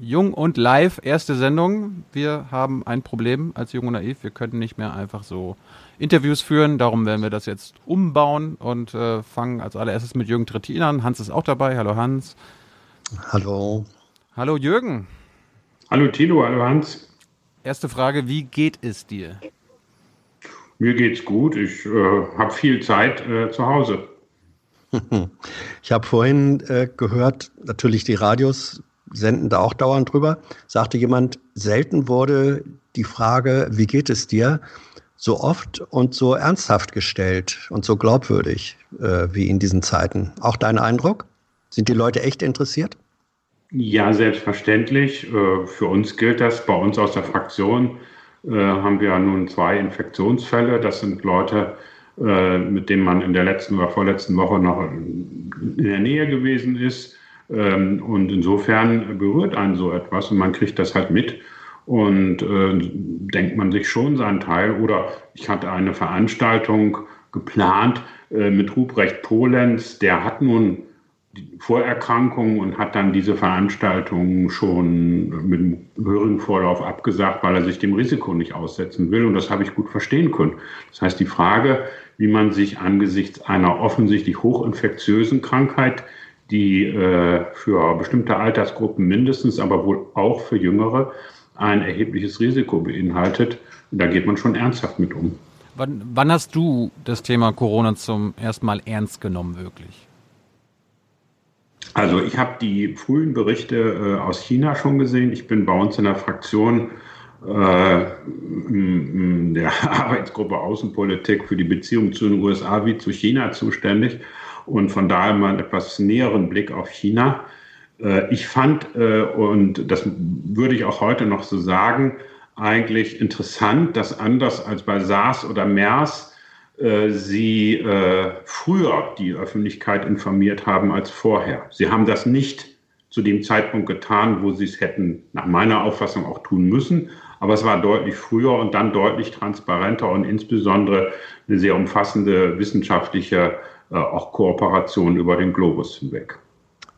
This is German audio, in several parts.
Jung und live, erste Sendung. Wir haben ein Problem als Jung und Naiv. Wir können nicht mehr einfach so Interviews führen. Darum werden wir das jetzt umbauen und äh, fangen als allererstes mit Jürgen Trittin an. Hans ist auch dabei. Hallo Hans. Hallo. Hallo Jürgen. Hallo Tilo, hallo Hans. Erste Frage, wie geht es dir? Mir geht's gut. Ich äh, habe viel Zeit äh, zu Hause. Ich habe vorhin äh, gehört, natürlich die Radios senden da auch dauernd drüber, sagte jemand, selten wurde die Frage, wie geht es dir, so oft und so ernsthaft gestellt und so glaubwürdig äh, wie in diesen Zeiten. Auch dein Eindruck? Sind die Leute echt interessiert? Ja, selbstverständlich. Äh, für uns gilt das. Bei uns aus der Fraktion äh, haben wir nun zwei Infektionsfälle. Das sind Leute, äh, mit denen man in der letzten oder vorletzten Woche noch in der Nähe gewesen ist. Ähm, und insofern berührt einen so etwas und man kriegt das halt mit und äh, denkt man sich schon seinen Teil. Oder ich hatte eine Veranstaltung geplant äh, mit Ruprecht Polenz, der hat nun Vorerkrankungen und hat dann diese Veranstaltung schon mit höherem Vorlauf abgesagt, weil er sich dem Risiko nicht aussetzen will. Und das habe ich gut verstehen können. Das heißt, die Frage, wie man sich angesichts einer offensichtlich hochinfektiösen Krankheit die äh, für bestimmte Altersgruppen mindestens, aber wohl auch für Jüngere ein erhebliches Risiko beinhaltet. Da geht man schon ernsthaft mit um. Wann, wann hast du das Thema Corona zum ersten Mal ernst genommen, wirklich? Also ich habe die frühen Berichte äh, aus China schon gesehen. Ich bin bei uns in der Fraktion äh, der Arbeitsgruppe Außenpolitik für die Beziehung zu den USA wie zu China zuständig und von daher mal einen etwas näheren Blick auf China. Äh, ich fand, äh, und das würde ich auch heute noch so sagen, eigentlich interessant, dass anders als bei SARS oder MERS äh, sie früher die Öffentlichkeit informiert haben als vorher. Sie haben das nicht zu dem Zeitpunkt getan, wo sie es hätten nach meiner Auffassung auch tun müssen. Aber es war deutlich früher und dann deutlich transparenter und insbesondere eine sehr umfassende wissenschaftliche auch Kooperationen über den Globus hinweg.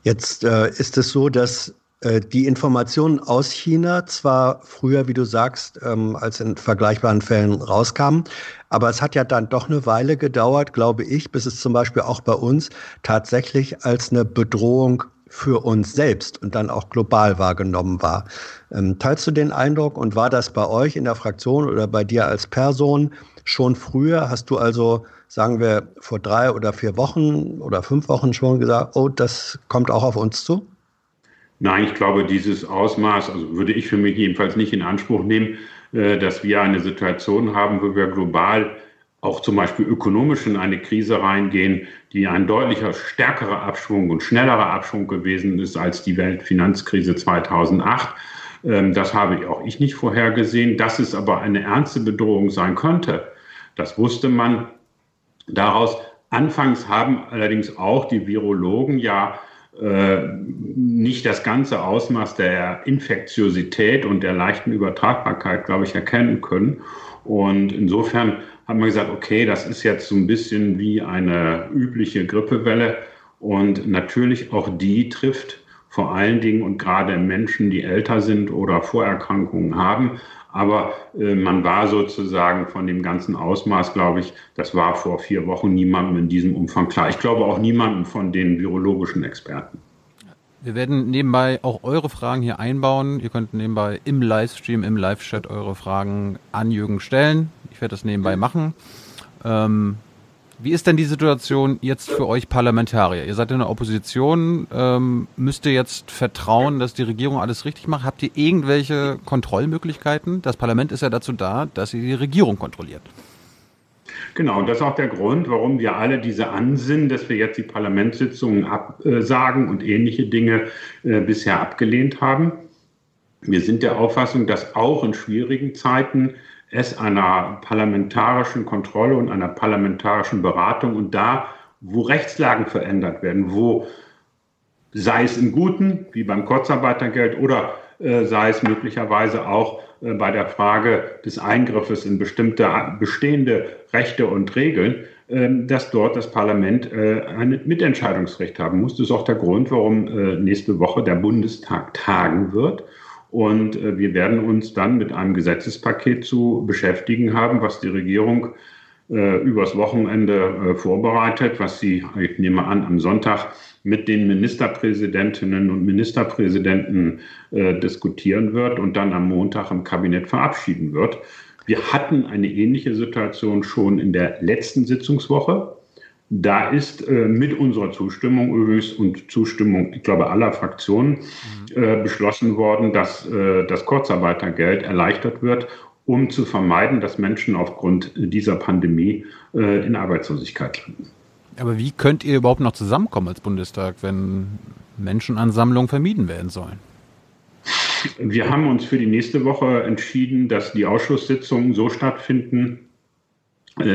Jetzt äh, ist es so, dass äh, die Informationen aus China zwar früher, wie du sagst, ähm, als in vergleichbaren Fällen rauskamen, aber es hat ja dann doch eine Weile gedauert, glaube ich, bis es zum Beispiel auch bei uns tatsächlich als eine Bedrohung für uns selbst und dann auch global wahrgenommen war. Ähm, teilst du den Eindruck und war das bei euch in der Fraktion oder bei dir als Person schon früher? Hast du also sagen wir, vor drei oder vier Wochen oder fünf Wochen schon gesagt, oh, das kommt auch auf uns zu? Nein, ich glaube, dieses Ausmaß, also würde ich für mich jedenfalls nicht in Anspruch nehmen, äh, dass wir eine Situation haben, wo wir global auch zum Beispiel ökonomisch in eine Krise reingehen, die ein deutlicher stärkerer Abschwung und schnellerer Abschwung gewesen ist als die Weltfinanzkrise 2008. Ähm, das habe auch ich nicht vorhergesehen. Dass es aber eine ernste Bedrohung sein könnte, das wusste man Daraus anfangs haben allerdings auch die Virologen ja äh, nicht das ganze Ausmaß der Infektiosität und der leichten Übertragbarkeit, glaube ich, erkennen können. Und insofern haben wir gesagt, okay, das ist jetzt so ein bisschen wie eine übliche Grippewelle. Und natürlich auch die trifft vor allen Dingen und gerade Menschen, die älter sind oder Vorerkrankungen haben, aber äh, man war sozusagen von dem ganzen Ausmaß, glaube ich, das war vor vier Wochen niemandem in diesem Umfang klar. Ich glaube auch niemandem von den virologischen Experten. Wir werden nebenbei auch eure Fragen hier einbauen. Ihr könnt nebenbei im Livestream, im Live-Chat eure Fragen an Jürgen stellen. Ich werde das nebenbei machen. Ähm, wie ist denn die Situation jetzt für euch Parlamentarier? Ihr seid in der Opposition, ähm, müsst ihr jetzt vertrauen, dass die Regierung alles richtig macht? Habt ihr irgendwelche Kontrollmöglichkeiten? Das Parlament ist ja dazu da, dass ihr die Regierung kontrolliert. Genau, und das ist auch der Grund, warum wir alle diese Ansinnen, dass wir jetzt die Parlamentssitzungen absagen und ähnliche Dinge äh, bisher abgelehnt haben. Wir sind der Auffassung, dass auch in schwierigen Zeiten es einer parlamentarischen Kontrolle und einer parlamentarischen Beratung und da, wo Rechtslagen verändert werden, wo sei es im Guten, wie beim Kurzarbeitergeld, oder äh, sei es möglicherweise auch äh, bei der Frage des Eingriffes in bestimmte bestehende Rechte und Regeln, ähm, dass dort das Parlament äh, ein Mitentscheidungsrecht haben muss. Das ist auch der Grund, warum äh, nächste Woche der Bundestag tagen wird. Und äh, wir werden uns dann mit einem Gesetzespaket zu beschäftigen haben, was die Regierung übers Wochenende vorbereitet, was sie, ich nehme an, am Sonntag mit den Ministerpräsidentinnen und Ministerpräsidenten diskutieren wird und dann am Montag im Kabinett verabschieden wird. Wir hatten eine ähnliche Situation schon in der letzten Sitzungswoche. Da ist äh, mit unserer Zustimmung übrigens und Zustimmung, ich glaube, aller Fraktionen mhm. äh, beschlossen worden, dass äh, das Kurzarbeitergeld erleichtert wird, um zu vermeiden, dass Menschen aufgrund dieser Pandemie äh, in Arbeitslosigkeit landen. Aber wie könnt ihr überhaupt noch zusammenkommen als Bundestag, wenn Menschenansammlungen vermieden werden sollen? Wir haben uns für die nächste Woche entschieden, dass die Ausschusssitzungen so stattfinden,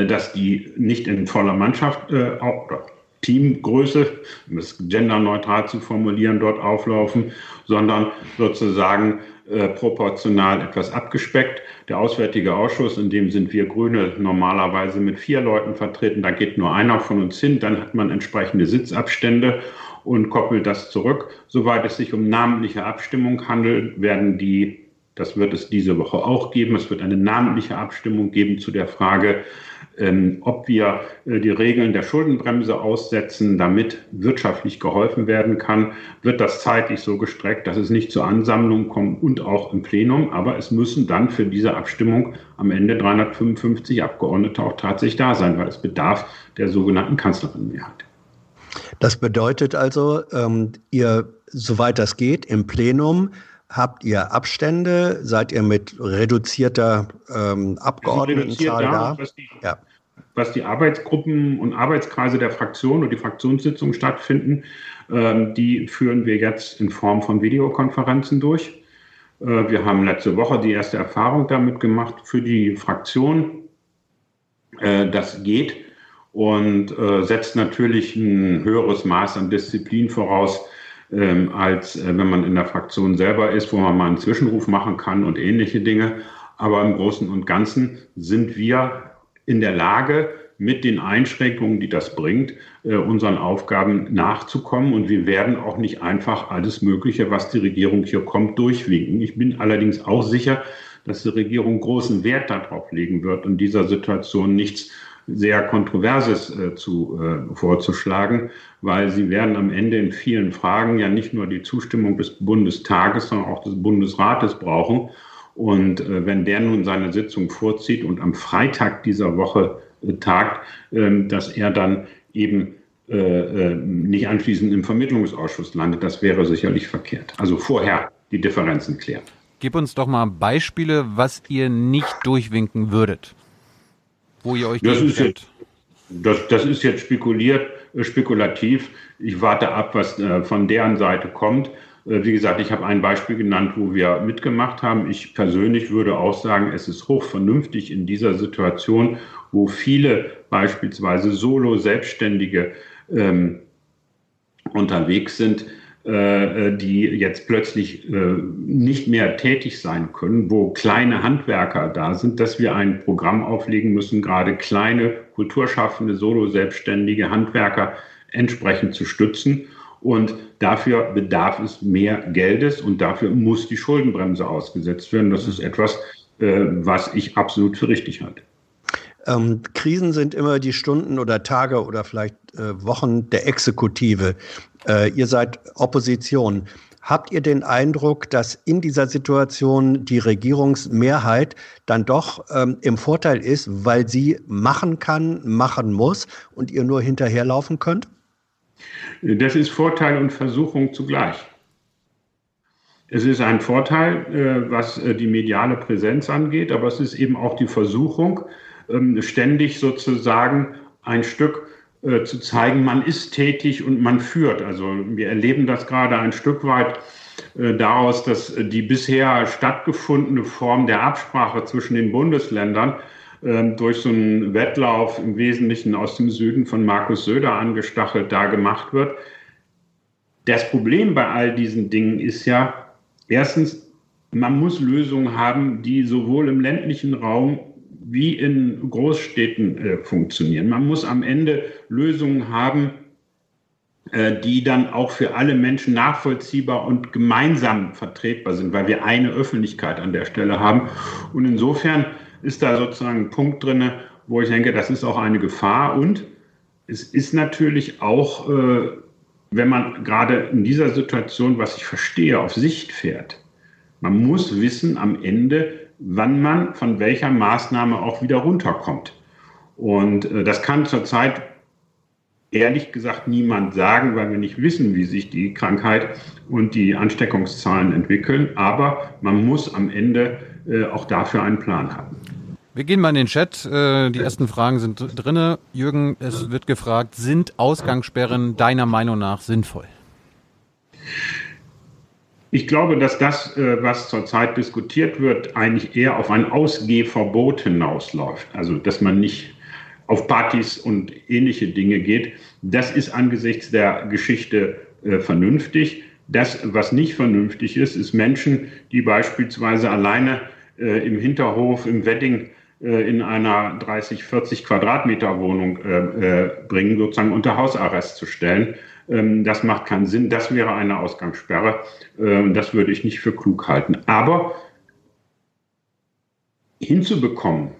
dass die nicht in voller Mannschaft äh, oder Teamgröße, um es genderneutral zu formulieren, dort auflaufen, sondern sozusagen äh, proportional etwas abgespeckt. Der Auswärtige Ausschuss, in dem sind wir Grüne normalerweise mit vier Leuten vertreten, da geht nur einer von uns hin, dann hat man entsprechende Sitzabstände und koppelt das zurück. Soweit es sich um namentliche Abstimmung handelt, werden die, das wird es diese Woche auch geben, es wird eine namentliche Abstimmung geben zu der Frage, ähm, ob wir äh, die Regeln der Schuldenbremse aussetzen, damit wirtschaftlich geholfen werden kann, wird das zeitlich so gestreckt, dass es nicht zur Ansammlung kommt und auch im Plenum. Aber es müssen dann für diese Abstimmung am Ende 355 Abgeordnete auch tatsächlich da sein, weil es bedarf der sogenannten Kanzlerinnenmehrheit. Das bedeutet also, ähm, ihr, soweit das geht, im Plenum habt ihr Abstände, seid ihr mit reduzierter ähm, Abgeordnetenzahl da? Was die, ja. was die Arbeitsgruppen und Arbeitskreise der Fraktion und die Fraktionssitzungen stattfinden, ähm, die führen wir jetzt in Form von Videokonferenzen durch. Äh, wir haben letzte Woche die erste Erfahrung damit gemacht für die Fraktion. Äh, das geht und äh, setzt natürlich ein höheres Maß an Disziplin voraus, ähm, als äh, wenn man in der Fraktion selber ist, wo man mal einen Zwischenruf machen kann und ähnliche Dinge. Aber im Großen und Ganzen sind wir in der Lage, mit den Einschränkungen, die das bringt, äh, unseren Aufgaben nachzukommen. Und wir werden auch nicht einfach alles Mögliche, was die Regierung hier kommt, durchwinken. Ich bin allerdings auch sicher, dass die Regierung großen Wert darauf legen wird, in dieser Situation nichts sehr Kontroverses äh, zu, äh, vorzuschlagen, weil sie werden am Ende in vielen Fragen ja nicht nur die Zustimmung des Bundestages, sondern auch des Bundesrates brauchen. Und äh, wenn der nun seine Sitzung vorzieht und am Freitag dieser Woche äh, tagt, ähm, dass er dann eben äh, äh, nicht anschließend im Vermittlungsausschuss landet, das wäre sicherlich verkehrt. Also vorher die Differenzen klären. Gib uns doch mal Beispiele, was ihr nicht durchwinken würdet wo ihr euch das ist jetzt, das, das ist jetzt spekuliert, äh, spekulativ. Ich warte ab, was äh, von deren Seite kommt. Äh, wie gesagt, ich habe ein Beispiel genannt, wo wir mitgemacht haben. Ich persönlich würde auch sagen, es ist hochvernünftig in dieser Situation, wo viele beispielsweise Solo-Selbstständige ähm, unterwegs sind, die jetzt plötzlich äh, nicht mehr tätig sein können, wo kleine Handwerker da sind, dass wir ein Programm auflegen müssen, gerade kleine kulturschaffende, solo-selbstständige Handwerker entsprechend zu stützen. Und dafür bedarf es mehr Geldes und dafür muss die Schuldenbremse ausgesetzt werden. Das ist etwas, was ich absolut für richtig halte. Ähm, Krisen sind immer die Stunden oder Tage oder vielleicht äh, Wochen der Exekutive. Äh, ihr seid Opposition. Habt ihr den Eindruck, dass in dieser Situation die Regierungsmehrheit dann doch ähm, im Vorteil ist, weil sie machen kann, machen muss und ihr nur hinterherlaufen könnt? Das ist Vorteil und Versuchung zugleich. Es ist ein Vorteil, äh, was äh, die mediale Präsenz angeht, aber es ist eben auch die Versuchung, ähm, ständig sozusagen ein Stück äh, zu zeigen, man ist tätig und man führt. Also wir erleben das gerade ein Stück weit äh, daraus, dass die bisher stattgefundene Form der Absprache zwischen den Bundesländern äh, durch so einen Wettlauf im Wesentlichen aus dem Süden von Markus Söder angestachelt da gemacht wird. Das Problem bei all diesen Dingen ist ja, erstens, man muss Lösungen haben, die sowohl im ländlichen Raum wie in Großstädten äh, funktionieren. Man muss am Ende Lösungen haben, äh, die dann auch für alle Menschen nachvollziehbar und gemeinsam vertretbar sind, weil wir eine Öffentlichkeit an der Stelle haben. Und insofern ist da sozusagen ein Punkt drin, wo ich denke, das ist auch eine Gefahr. Und es ist natürlich auch, äh, wenn man gerade in dieser Situation, was ich verstehe, auf Sicht fährt, man muss wissen am Ende, wann man von welcher Maßnahme auch wieder runterkommt. Und äh, das kann zurzeit ehrlich gesagt niemand sagen, weil wir nicht wissen, wie sich die Krankheit und die Ansteckungszahlen entwickeln. Aber man muss am Ende äh, auch dafür einen Plan haben. Wir gehen mal in den Chat. Äh, die ersten Fragen sind drinne. Jürgen, es wird gefragt, sind Ausgangssperren deiner Meinung nach sinnvoll? Ich glaube, dass das, äh, was zurzeit diskutiert wird, eigentlich eher auf ein Ausgehverbot hinausläuft. Also, dass man nicht auf Partys und ähnliche Dinge geht. Das ist angesichts der Geschichte äh, vernünftig. Das, was nicht vernünftig ist, ist Menschen, die beispielsweise alleine äh, im Hinterhof, im Wedding in einer 30, 40 Quadratmeter Wohnung bringen, sozusagen unter Hausarrest zu stellen. Ähm, das macht keinen Sinn. Das wäre eine Ausgangssperre. Ähm, das würde ich nicht für klug halten. Aber hinzubekommen,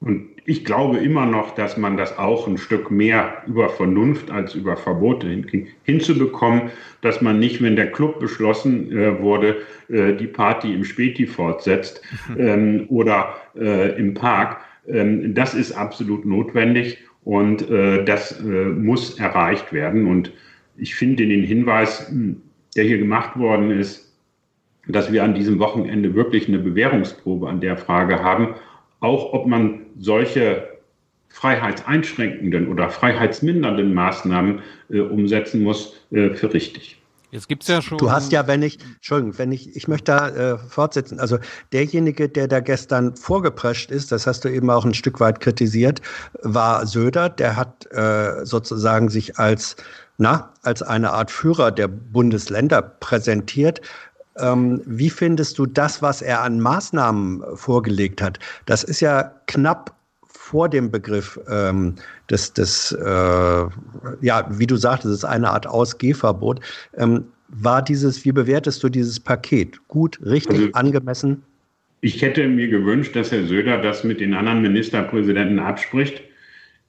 und ich glaube immer noch, dass man das auch ein Stück mehr über Vernunft als über Verbote hinkriegt, hinzubekommen, dass man nicht, wenn der Club beschlossen äh, wurde, äh, die Party im Späti fortsetzt ähm, oder äh, im Park. Ähm, das ist absolut notwendig und äh, das äh, muss erreicht werden. Und ich finde den Hinweis, hm, der hier gemacht worden ist, dass wir an diesem Wochenende wirklich eine Bewährungsprobe an der Frage haben, auch ob man solche freiheitseinschränkenden oder freiheitsmindernden Maßnahmen äh, umsetzen muss, äh, für richtig. Jetzt gibt's ja schon. Du hast ja, wenn ich, Entschuldigung, wenn ich, ich möchte da äh, fortsetzen. Also derjenige, der da gestern vorgeprescht ist, das hast du eben auch ein Stück weit kritisiert, war Söder. Der hat äh, sozusagen sich als, na, als eine Art Führer der Bundesländer präsentiert. Ähm, wie findest du das, was er an Maßnahmen vorgelegt hat? Das ist ja knapp vor dem Begriff ähm, des, des äh, ja, wie du sagtest, es ist eine Art Ausgehverbot. Ähm, war dieses, wie bewertest du dieses Paket? Gut, richtig, also, angemessen? Ich hätte mir gewünscht, dass Herr Söder das mit den anderen Ministerpräsidenten abspricht.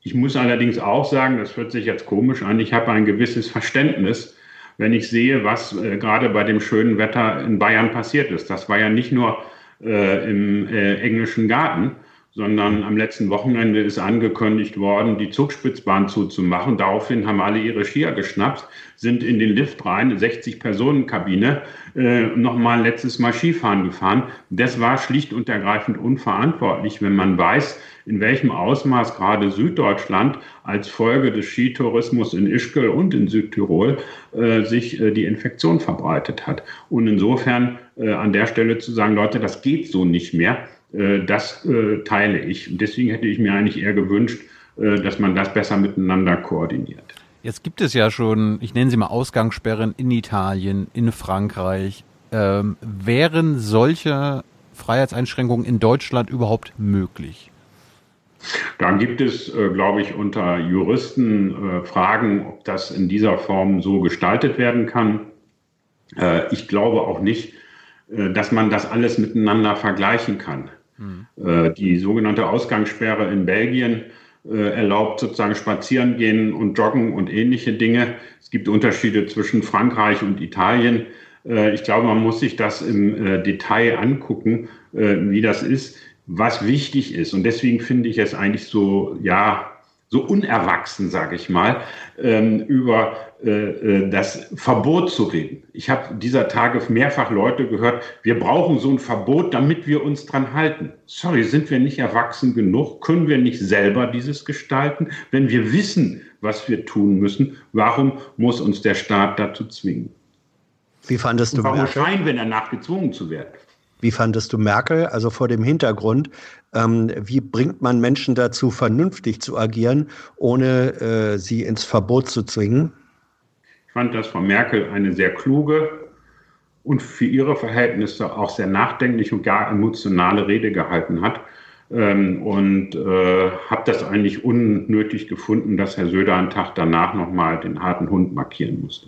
Ich muss allerdings auch sagen, das hört sich jetzt komisch an, ich habe ein gewisses Verständnis wenn ich sehe, was äh, gerade bei dem schönen Wetter in Bayern passiert ist. Das war ja nicht nur äh, im äh, englischen Garten, sondern am letzten Wochenende ist angekündigt worden, die Zugspitzbahn zuzumachen. Daraufhin haben alle ihre Skier geschnappt, sind in den Lift rein, 60-Personen-Kabine, äh, nochmal letztes Mal Skifahren gefahren. Das war schlicht und ergreifend unverantwortlich, wenn man weiß, in welchem Ausmaß gerade Süddeutschland als Folge des Skitourismus in Ischgl und in Südtirol äh, sich äh, die Infektion verbreitet hat. Und insofern äh, an der Stelle zu sagen, Leute, das geht so nicht mehr das äh, teile ich. Und deswegen hätte ich mir eigentlich eher gewünscht, äh, dass man das besser miteinander koordiniert. Jetzt gibt es ja schon, ich nenne sie mal Ausgangssperren in Italien, in Frankreich. Ähm, wären solche Freiheitseinschränkungen in Deutschland überhaupt möglich? Da gibt es, äh, glaube ich, unter Juristen äh, Fragen, ob das in dieser Form so gestaltet werden kann. Äh, ich glaube auch nicht, dass man das alles miteinander vergleichen kann. Mhm. Die sogenannte Ausgangssperre in Belgien erlaubt sozusagen spazieren gehen und joggen und ähnliche Dinge. Es gibt Unterschiede zwischen Frankreich und Italien. Ich glaube, man muss sich das im Detail angucken, wie das ist. Was wichtig ist, und deswegen finde ich es eigentlich so, ja, so unerwachsen, sage ich mal, ähm, über äh, äh, das Verbot zu reden. Ich habe dieser Tage mehrfach Leute gehört, wir brauchen so ein Verbot, damit wir uns dran halten. Sorry, sind wir nicht erwachsen genug? Können wir nicht selber dieses gestalten? Wenn wir wissen, was wir tun müssen, warum muss uns der Staat dazu zwingen? Wie fandest du warum scheinen wir danach gezwungen zu werden? Wie fandest du Merkel? Also vor dem Hintergrund, ähm, wie bringt man Menschen dazu, vernünftig zu agieren, ohne äh, sie ins Verbot zu zwingen? Ich fand, dass Frau Merkel eine sehr kluge und für ihre Verhältnisse auch sehr nachdenkliche und gar emotionale Rede gehalten hat. ähm, und äh, habe das eigentlich unnötig gefunden, dass Herr Söder einen Tag danach nochmal den harten Hund markieren musste.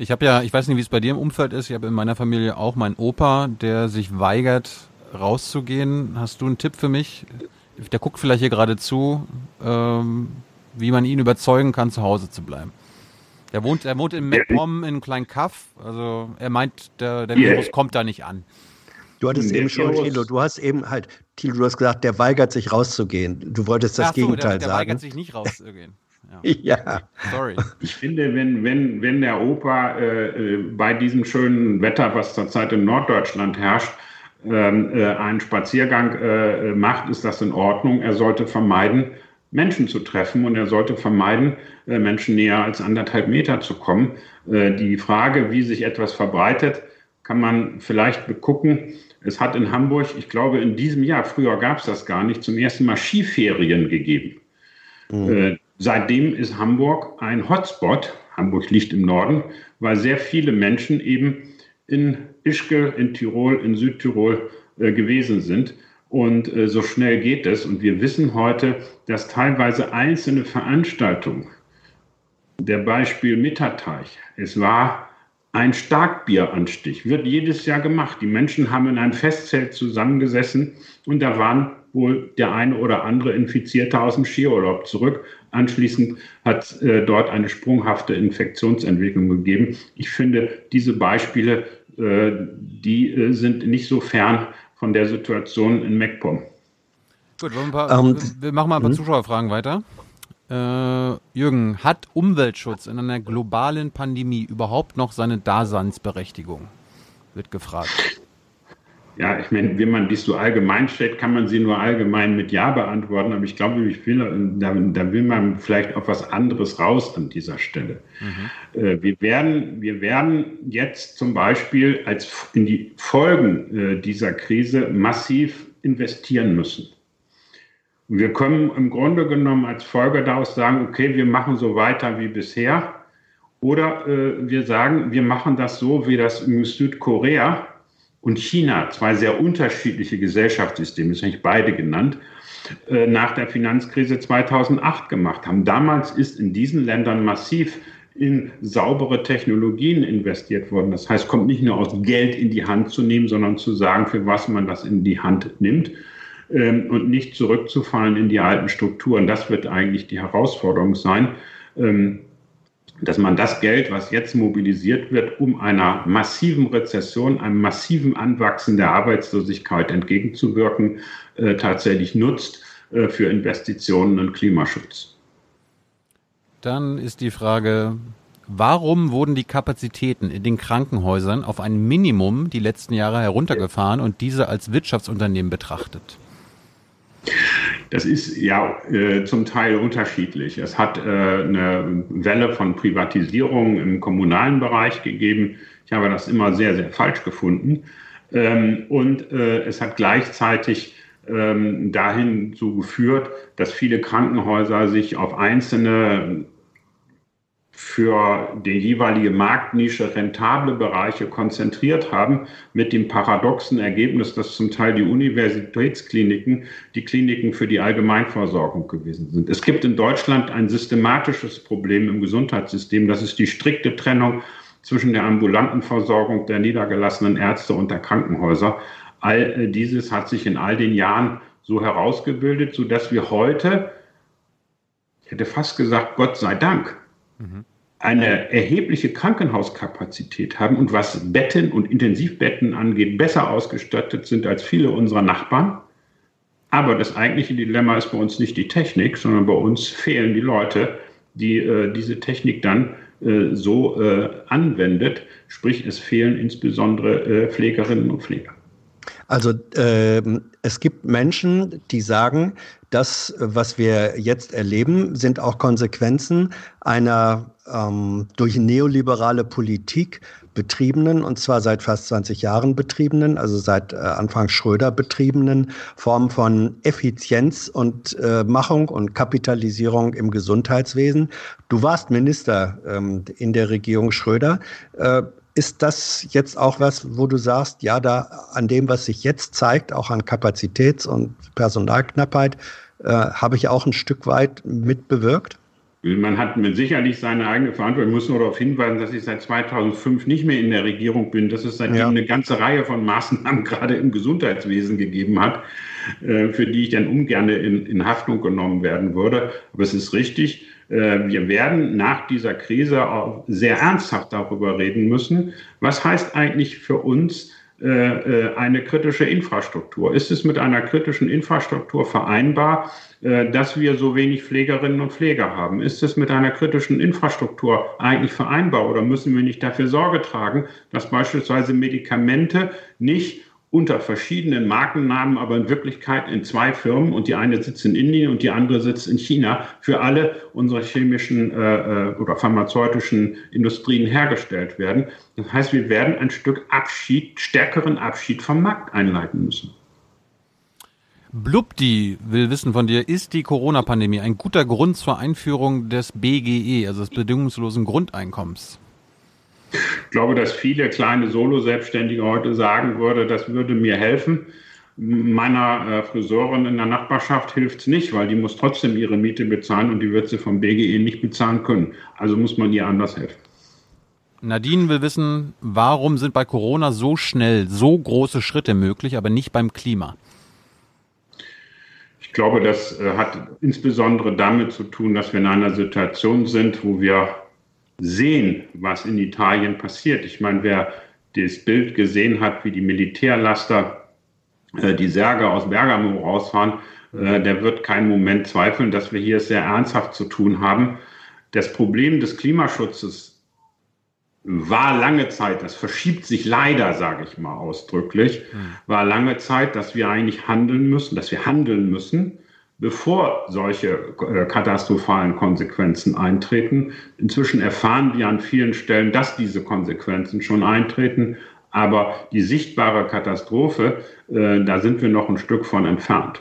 Ich habe ja, ich weiß nicht, wie es bei dir im Umfeld ist, ich habe in meiner Familie auch meinen Opa, der sich weigert, rauszugehen. Hast du einen Tipp für mich? Der guckt vielleicht hier gerade zu, ähm, wie man ihn überzeugen kann, zu Hause zu bleiben. Der wohnt, er wohnt in MacPom in einem kleinen Kaff. Also er meint, der, der Virus kommt da nicht an. Du hattest eben schon, Thilo, du hast eben halt, Thilo, du hast gesagt, der weigert sich rauszugehen. Du wolltest das so, Gegenteil der, der sagen. Der weigert sich nicht rauszugehen. Ja. ja. Sorry. Ich finde, wenn, wenn, wenn der Opa äh, äh, bei diesem schönen Wetter, was zurzeit in Norddeutschland herrscht, ähm, äh, einen Spaziergang äh, macht, ist das in Ordnung. Er sollte vermeiden, Menschen zu treffen und er sollte vermeiden, äh, Menschen näher als anderthalb Meter zu kommen. Äh, die Frage, wie sich etwas verbreitet, kann man vielleicht begucken. Es hat in Hamburg, ich glaube in diesem Jahr, früher gab es das gar nicht, zum ersten Mal Skiferien gegeben. Mhm. Seitdem ist Hamburg ein Hotspot. Hamburg liegt im Norden, weil sehr viele Menschen eben in Ischke, in Tirol, in Südtirol äh, gewesen sind. Und äh, so schnell geht es. Und wir wissen heute, dass teilweise einzelne Veranstaltungen, der Beispiel Mitterteich, es war ein Starkbieranstich, wird jedes Jahr gemacht. Die Menschen haben in einem Festzelt zusammengesessen und da waren wohl der eine oder andere Infizierte aus dem Skiurlaub zurück. Anschließend hat äh, dort eine sprunghafte Infektionsentwicklung gegeben. Ich finde, diese Beispiele, äh, die äh, sind nicht so fern von der Situation in MacPom. Gut, wir, paar, um, ähm, wir, machen mal ein paar hm? Zuschauerfragen weiter. Äh, Jürgen, hat Umweltschutz in einer globalen Pandemie überhaupt noch seine Daseinsberechtigung? Wird gefragt. Ja, ich meine, wenn man dies so allgemein stellt, kann man sie nur allgemein mit Ja beantworten. Aber ich glaube, ich will, da, da, will man vielleicht auch was anderes raus an dieser Stelle. Mhm. Äh, wir, werden, wir werden jetzt zum Beispiel als in die Folgen äh, dieser Krise massiv investieren müssen. Wir können im Grunde genommen als Folge daraus sagen, okay, wir machen so weiter wie bisher. Oder äh, wir sagen, wir machen das so, wie das in Südkorea und China, zwei sehr unterschiedliche Gesellschaftssysteme, das habe ich beide genannt, äh, nach der Finanzkrise 2008 gemacht haben. Damals ist in diesen Ländern massiv in saubere Technologien investiert worden. Das heißt, kommt nicht nur aus Geld in die Hand zu nehmen, sondern zu sagen, für was man das in die Hand nimmt ähm, und nicht zurückzufallen in die alten Strukturen. Das wird eigentlich die Herausforderung sein. Ähm, dass man das Geld, was jetzt mobilisiert wird, um einer massiven Rezession, einem massiven Anwachsen der Arbeitslosigkeit entgegenzuwirken, äh, tatsächlich nutzt äh, für Investitionen in Klimaschutz. Dann ist die Frage, warum wurden die Kapazitäten in den Krankenhäusern auf ein Minimum die letzten Jahre heruntergefahren und diese als Wirtschaftsunternehmen betrachtet? Das ist ja äh, zum Teil unterschiedlich. Es hat äh, eine Welle von Privatisierung im kommunalen Bereich gegeben. Ich habe das immer sehr, sehr falsch gefunden. Ähm, und äh, es hat gleichzeitig ähm, dahin so geführt, dass viele Krankenhäuser sich auf einzelne für die jeweilige Marktnische rentable Bereiche konzentriert haben, mit dem paradoxen Ergebnis, dass zum Teil die Universitätskliniken die Kliniken für die Allgemeinversorgung gewesen sind. Es gibt in Deutschland ein systematisches Problem im Gesundheitssystem, das ist die strikte Trennung zwischen der ambulanten Versorgung der niedergelassenen Ärzte und der Krankenhäuser. All äh, dieses hat sich in all den Jahren so herausgebildet, sodass wir heute, ich hätte fast gesagt, Gott sei Dank, eine erhebliche Krankenhauskapazität haben und was Betten und Intensivbetten angeht, besser ausgestattet sind als viele unserer Nachbarn. Aber das eigentliche Dilemma ist bei uns nicht die Technik, sondern bei uns fehlen die Leute, die äh, diese Technik dann äh, so äh, anwendet. Sprich, es fehlen insbesondere äh, Pflegerinnen und Pfleger. Also ähm, es gibt Menschen, die sagen, das, was wir jetzt erleben, sind auch Konsequenzen einer ähm, durch neoliberale Politik betriebenen, und zwar seit fast 20 Jahren betriebenen, also seit äh, Anfang Schröder betriebenen Form von Effizienz und äh, Machung und Kapitalisierung im Gesundheitswesen. Du warst Minister ähm, in der Regierung Schröder. Äh, ist das jetzt auch was, wo du sagst, ja, da an dem, was sich jetzt zeigt, auch an Kapazitäts- und Personalknappheit, äh, habe ich auch ein Stück weit mitbewirkt? Man hat mit sicherlich seine eigene Verantwortung. Ich muss nur darauf hinweisen, dass ich seit 2005 nicht mehr in der Regierung bin, dass es seitdem ja. eine ganze Reihe von Maßnahmen gerade im Gesundheitswesen gegeben hat, äh, für die ich dann ungern in, in Haftung genommen werden würde. Aber es ist richtig, wir werden nach dieser Krise auch sehr ernsthaft darüber reden müssen, was heißt eigentlich für uns äh, eine kritische Infrastruktur? Ist es mit einer kritischen Infrastruktur vereinbar, äh, dass wir so wenig Pflegerinnen und Pfleger haben? Ist es mit einer kritischen Infrastruktur eigentlich vereinbar oder müssen wir nicht dafür Sorge tragen, dass beispielsweise Medikamente nicht unter verschiedenen Markennamen, aber in Wirklichkeit in zwei Firmen und die eine sitzt in Indien und die andere sitzt in China, für alle unsere chemischen äh, äh oder pharmazeutischen Industrien hergestellt werden. Das heißt, wir werden ein Stück Abschied, stärkeren Abschied vom Markt einleiten müssen. Blubdi will wissen von dir, ist die Corona-Pandemie ein guter Grund zur Einführung des BGE, also des bedingungslosen Grundeinkommens? Ich glaube, dass viele kleine Solo-Selbstständige heute sagen würde, das würde mir helfen. Meiner äh, Friseurin in der Nachbarschaft hilft es nicht, weil die muss trotzdem ihre Miete bezahlen und die wird sie vom BGE nicht bezahlen können. Also muss man ihr anders helfen. Nadine will wissen, warum sind bei Corona so schnell so große Schritte möglich, aber nicht beim Klima? Ich glaube, das äh, hat insbesondere damit zu tun, dass wir in einer Situation sind, wo wir sehen, was in Italien passiert. Ich meine, wer das Bild gesehen hat, wie die Militärlaster äh, die Särge aus Bergamo rausfahren, äh, der wird keinen Moment zweifeln, dass wir hier sehr ernsthaft zu tun haben. Das Problem des Klimaschutzes war lange Zeit, das verschiebt sich leider, sage ich mal ausdrücklich, hm. war lange Zeit, dass wir eigentlich handeln müssen, dass wir handeln müssen bevor solche äh, katastrophalen Konsequenzen eintreten. Inzwischen erfahren wir an vielen Stellen, dass diese Konsequenzen schon eintreten, aber die sichtbare Katastrophe, äh, da sind wir noch ein Stück von entfernt.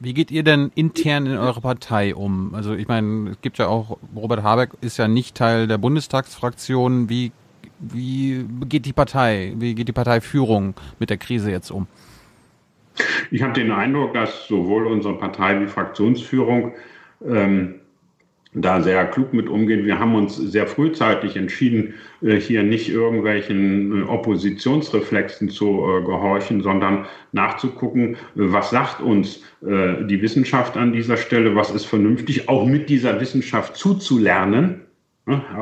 Wie geht ihr denn intern in eurer Partei um? Also ich meine, es gibt ja auch, Robert Habeck ist ja nicht Teil der Bundestagsfraktion. Wie, wie geht die Partei, wie geht die Parteiführung mit der Krise jetzt um? Ich habe den Eindruck, dass sowohl unsere Partei wie Fraktionsführung ähm, da sehr klug mit umgehen. Wir haben uns sehr frühzeitig entschieden, äh, hier nicht irgendwelchen äh, Oppositionsreflexen zu äh, gehorchen, sondern nachzugucken, was sagt uns die Wissenschaft an dieser Stelle, was ist vernünftig, auch mit dieser Wissenschaft zuzulernen.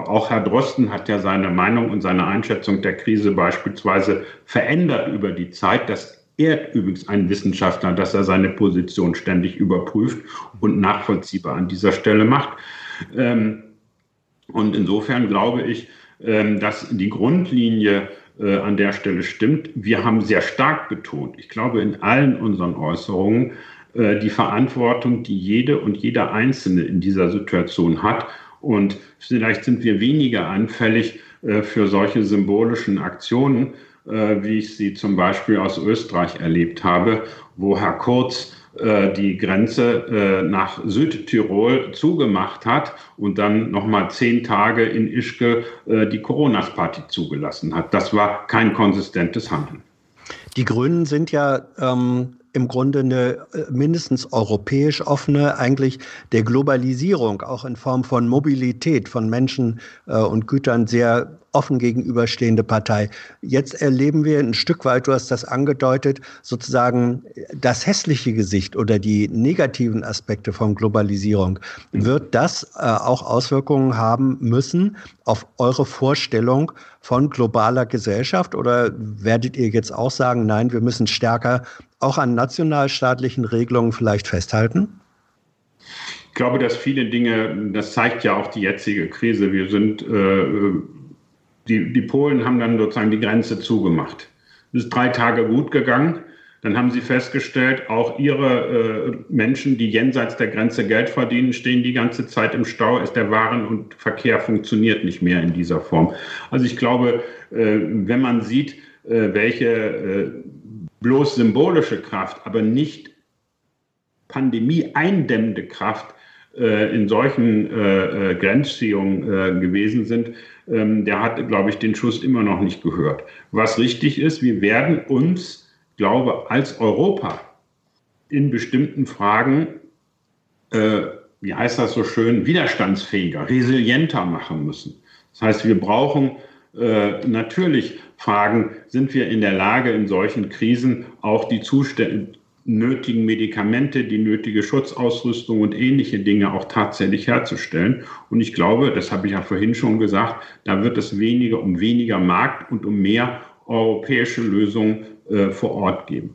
Auch Herr Drosten hat ja seine Meinung und seine Einschätzung der Krise beispielsweise verändert über die Zeit. Das ehrt übrigens einen Wissenschaftler, dass er seine Position ständig überprüft und nachvollziehbar an dieser Stelle macht. Ähm, und insofern glaube ich, ähm, dass die Grundlinie äh, an der Stelle stimmt. Wir haben sehr stark betont, ich glaube in allen unseren Äußerungen, äh, die Verantwortung, die jede und jeder Einzelne in dieser Situation hat. Und vielleicht sind wir weniger anfällig äh, für solche symbolischen Aktionen, wie ich sie zum Beispiel aus Österreich erlebt habe, wo Herr Kurz äh, die Grenze äh, nach Südtirol zugemacht hat und dann nochmal zehn Tage in Ischke die Coronas-Party zugelassen hat. Das war kein konsistentes Handeln. Die Grünen sind ja ähm, im Grunde eine mindestens europäisch offene, eigentlich der Globalisierung, auch in Form von Mobilität von Menschen äh, und Gütern sehr offen gegenüberstehende Partei. Jetzt erleben wir ein Stück weit, du hast das angedeutet, sozusagen das hässliche Gesicht oder die negativen Aspekte von Globalisierung. Wird das äh, auch Auswirkungen haben müssen auf eure Vorstellung von globaler Gesellschaft oder werdet ihr jetzt auch sagen, nein, wir müssen stärker auch an nationalstaatlichen Regelungen vielleicht festhalten? Ich glaube, dass viele Dinge, das zeigt ja auch die jetzige Krise, wir sind äh, die, die Polen haben dann sozusagen die Grenze zugemacht. Es ist drei Tage gut gegangen. Dann haben sie festgestellt, auch ihre äh, Menschen, die jenseits der Grenze Geld verdienen, stehen die ganze Zeit im Stau. Ist der Waren- und Verkehr funktioniert nicht mehr in dieser Form. Also ich glaube, äh, wenn man sieht, äh, welche äh, bloß symbolische Kraft, aber nicht Pandemie eindämmende Kraft äh, in solchen äh, Grenzziehungen gewesen sind, ähm, der hat, glaube ich, den Schuss immer noch nicht gehört. Was richtig ist, wir werden uns, glaube als Europa in bestimmten Fragen, äh, wie heißt das so schön, widerstandsfähiger, resilienter machen müssen. Das heißt, wir brauchen äh, natürlich Fragen, sind wir in der Lage, in solchen Krisen auch die Zustände, nötigen Medikamente, die nötige Schutzausrüstung und ähnliche Dinge auch tatsächlich herzustellen. Und ich glaube, das habe ich ja vorhin schon gesagt, da wird es weniger um weniger Markt und um mehr europäische Lösungen äh, vor Ort geben.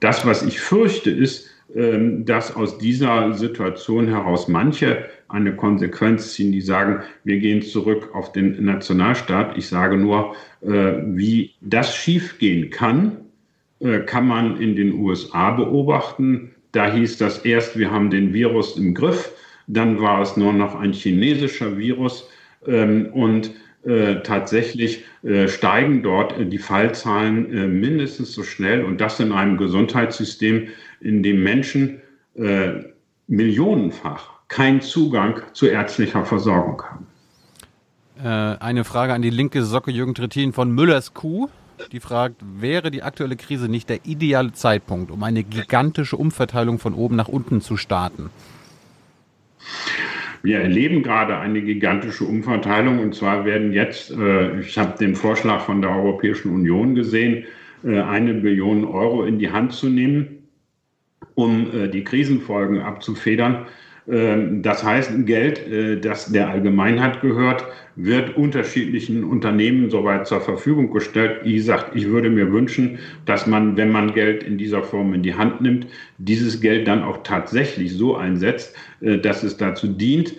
Das, was ich fürchte, ist, äh, dass aus dieser Situation heraus manche eine Konsequenz ziehen, die sagen, wir gehen zurück auf den Nationalstaat. Ich sage nur, äh, wie das schiefgehen kann, äh, kann man in den USA beobachten. Da hieß das erst, wir haben den Virus im Griff, dann war es nur noch ein chinesischer Virus ähm, und äh, tatsächlich äh, steigen dort die Fallzahlen äh, mindestens so schnell und das in einem Gesundheitssystem, in dem Menschen äh, millionenfach keinen Zugang zu ärztlicher Versorgung haben. Äh, eine Frage an die linke Socke Jürgen Trittin von Müllers Kuh die fragt, wäre die aktuelle Krise nicht der ideale Zeitpunkt, um eine gigantische Umverteilung von oben nach unten zu starten? Wir erleben gerade eine gigantische Umverteilung und zwar werden jetzt, äh, ich habe den Vorschlag von der Europäischen Union gesehen, äh, eine Billion Euro in die Hand zu nehmen, um äh, die Krisenfolgen abzufedern. Ähm, das heißt, Geld, äh, das der Allgemeinheit gehört, wird unterschiedlichen Unternehmen soweit zur Verfügung gestellt. Wie gesagt, ich würde mir wünschen, dass man, wenn man Geld in dieser Form in die Hand nimmt, dieses Geld dann auch tatsächlich so einsetzt, äh, dass es dazu dient,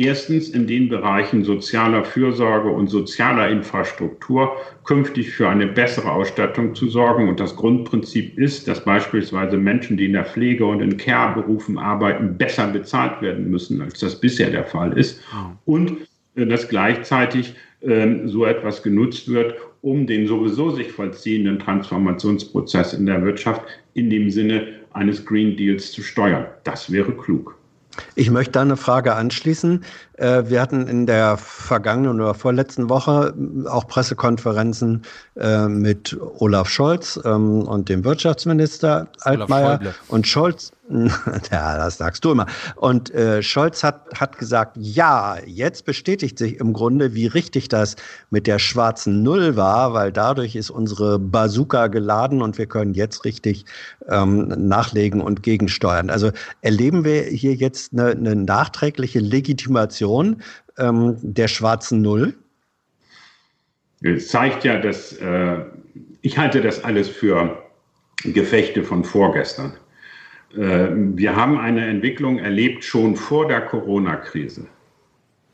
Erstens in den Bereichen sozialer Fürsorge und sozialer Infrastruktur künftig für eine bessere Ausstattung zu sorgen. Und das Grundprinzip ist, dass beispielsweise Menschen, die in der Pflege und in Care-Berufen arbeiten, besser bezahlt werden müssen, als das bisher der Fall ist. Und äh, dass gleichzeitig ähm, so etwas genutzt wird, um den sowieso sich vollziehenden Transformationsprozess in der Wirtschaft in dem Sinne eines Green Deals zu steuern. Das wäre klug. Ich möchte da eine Frage anschließen. Äh, wir hatten in der vergangenen oder vorletzten Woche auch Pressekonferenzen äh, mit Olaf Scholz ähm, und dem Wirtschaftsminister Altmaier. Und Scholz, ja, das sagst du immer. Und äh, Scholz hat, hat gesagt, ja, jetzt bestätigt sich im Grunde, wie richtig das mit der schwarzen Null war, weil dadurch ist unsere Bazooka geladen und wir können jetzt richtig ähm, nachlegen und gegensteuern. Also erleben wir hier jetzt eine, eine nachträgliche Legitimation ähm, der schwarzen Null? Es zeigt ja, dass äh, ich halte das alles für Gefechte von vorgestern. Äh, wir haben eine Entwicklung erlebt schon vor der Corona-Krise.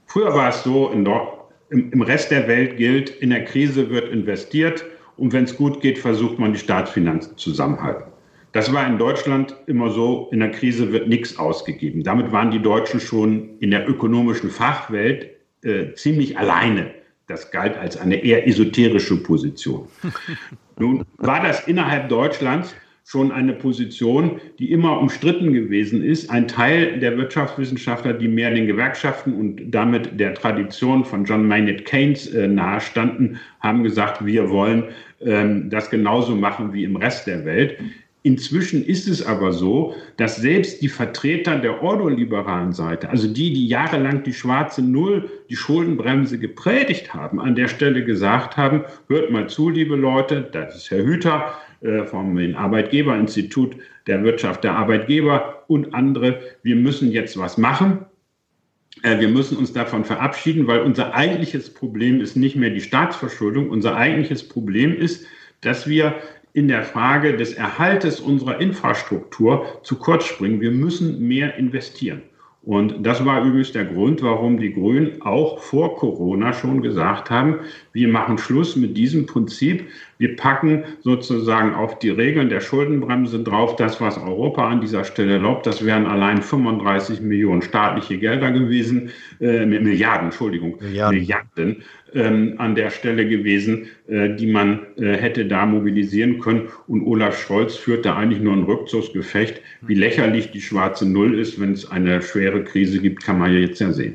Früher war es so, im Rest der Welt gilt, in der Krise wird investiert und wenn es gut geht, versucht man die Staatsfinanzen zusammenhalten. Das war in Deutschland immer so, in der Krise wird nichts ausgegeben. Damit waren die Deutschen schon in der ökonomischen Fachwelt äh, ziemlich alleine. Das galt als eine eher esoterische Position. Nun war das innerhalb Deutschlands schon eine Position, die immer umstritten gewesen ist. Ein Teil der Wirtschaftswissenschaftler, die mehr den Gewerkschaften und damit der Tradition von John Maynard Keynes äh, nahestanden, haben gesagt, wir wollen ähm, das genauso machen wie im Rest der Welt. Inzwischen ist es aber so, dass selbst die Vertreter der ordoliberalen Seite, also die, die jahrelang die schwarze Null, die Schuldenbremse gepredigt haben, an der Stelle gesagt haben, hört mal zu, liebe Leute, das ist Herr Hüter, äh, vom Arbeitgeberinstitut der Wirtschaft der Arbeitgeber und andere. Wir müssen jetzt was machen. Äh, wir müssen uns davon verabschieden, weil unser eigentliches Problem ist nicht mehr die Staatsverschuldung. Unser eigentliches Problem ist, dass wir in der Frage des Erhaltes unserer Infrastruktur zu kurz springen. Wir müssen mehr investieren. Und das war übrigens der Grund, warum die Grünen auch vor Corona schon gesagt haben, wir machen Schluss mit diesem Prinzip. Wir packen sozusagen auf die Regeln der Schuldenbremse drauf, das, was Europa an dieser Stelle erlaubt. Das wären allein 35 Millionen staatliche Gelder gewesen, äh, Milliarden, Entschuldigung, Milliarden, Milliarden ähm, an der Stelle gewesen, äh, die man äh, hätte da mobilisieren können. Und Olaf Scholz führt da eigentlich nur ein Rückzugsgefecht. Wie lächerlich die schwarze Null ist, wenn es eine schwere Krise gibt, kann man ja jetzt ja sehen.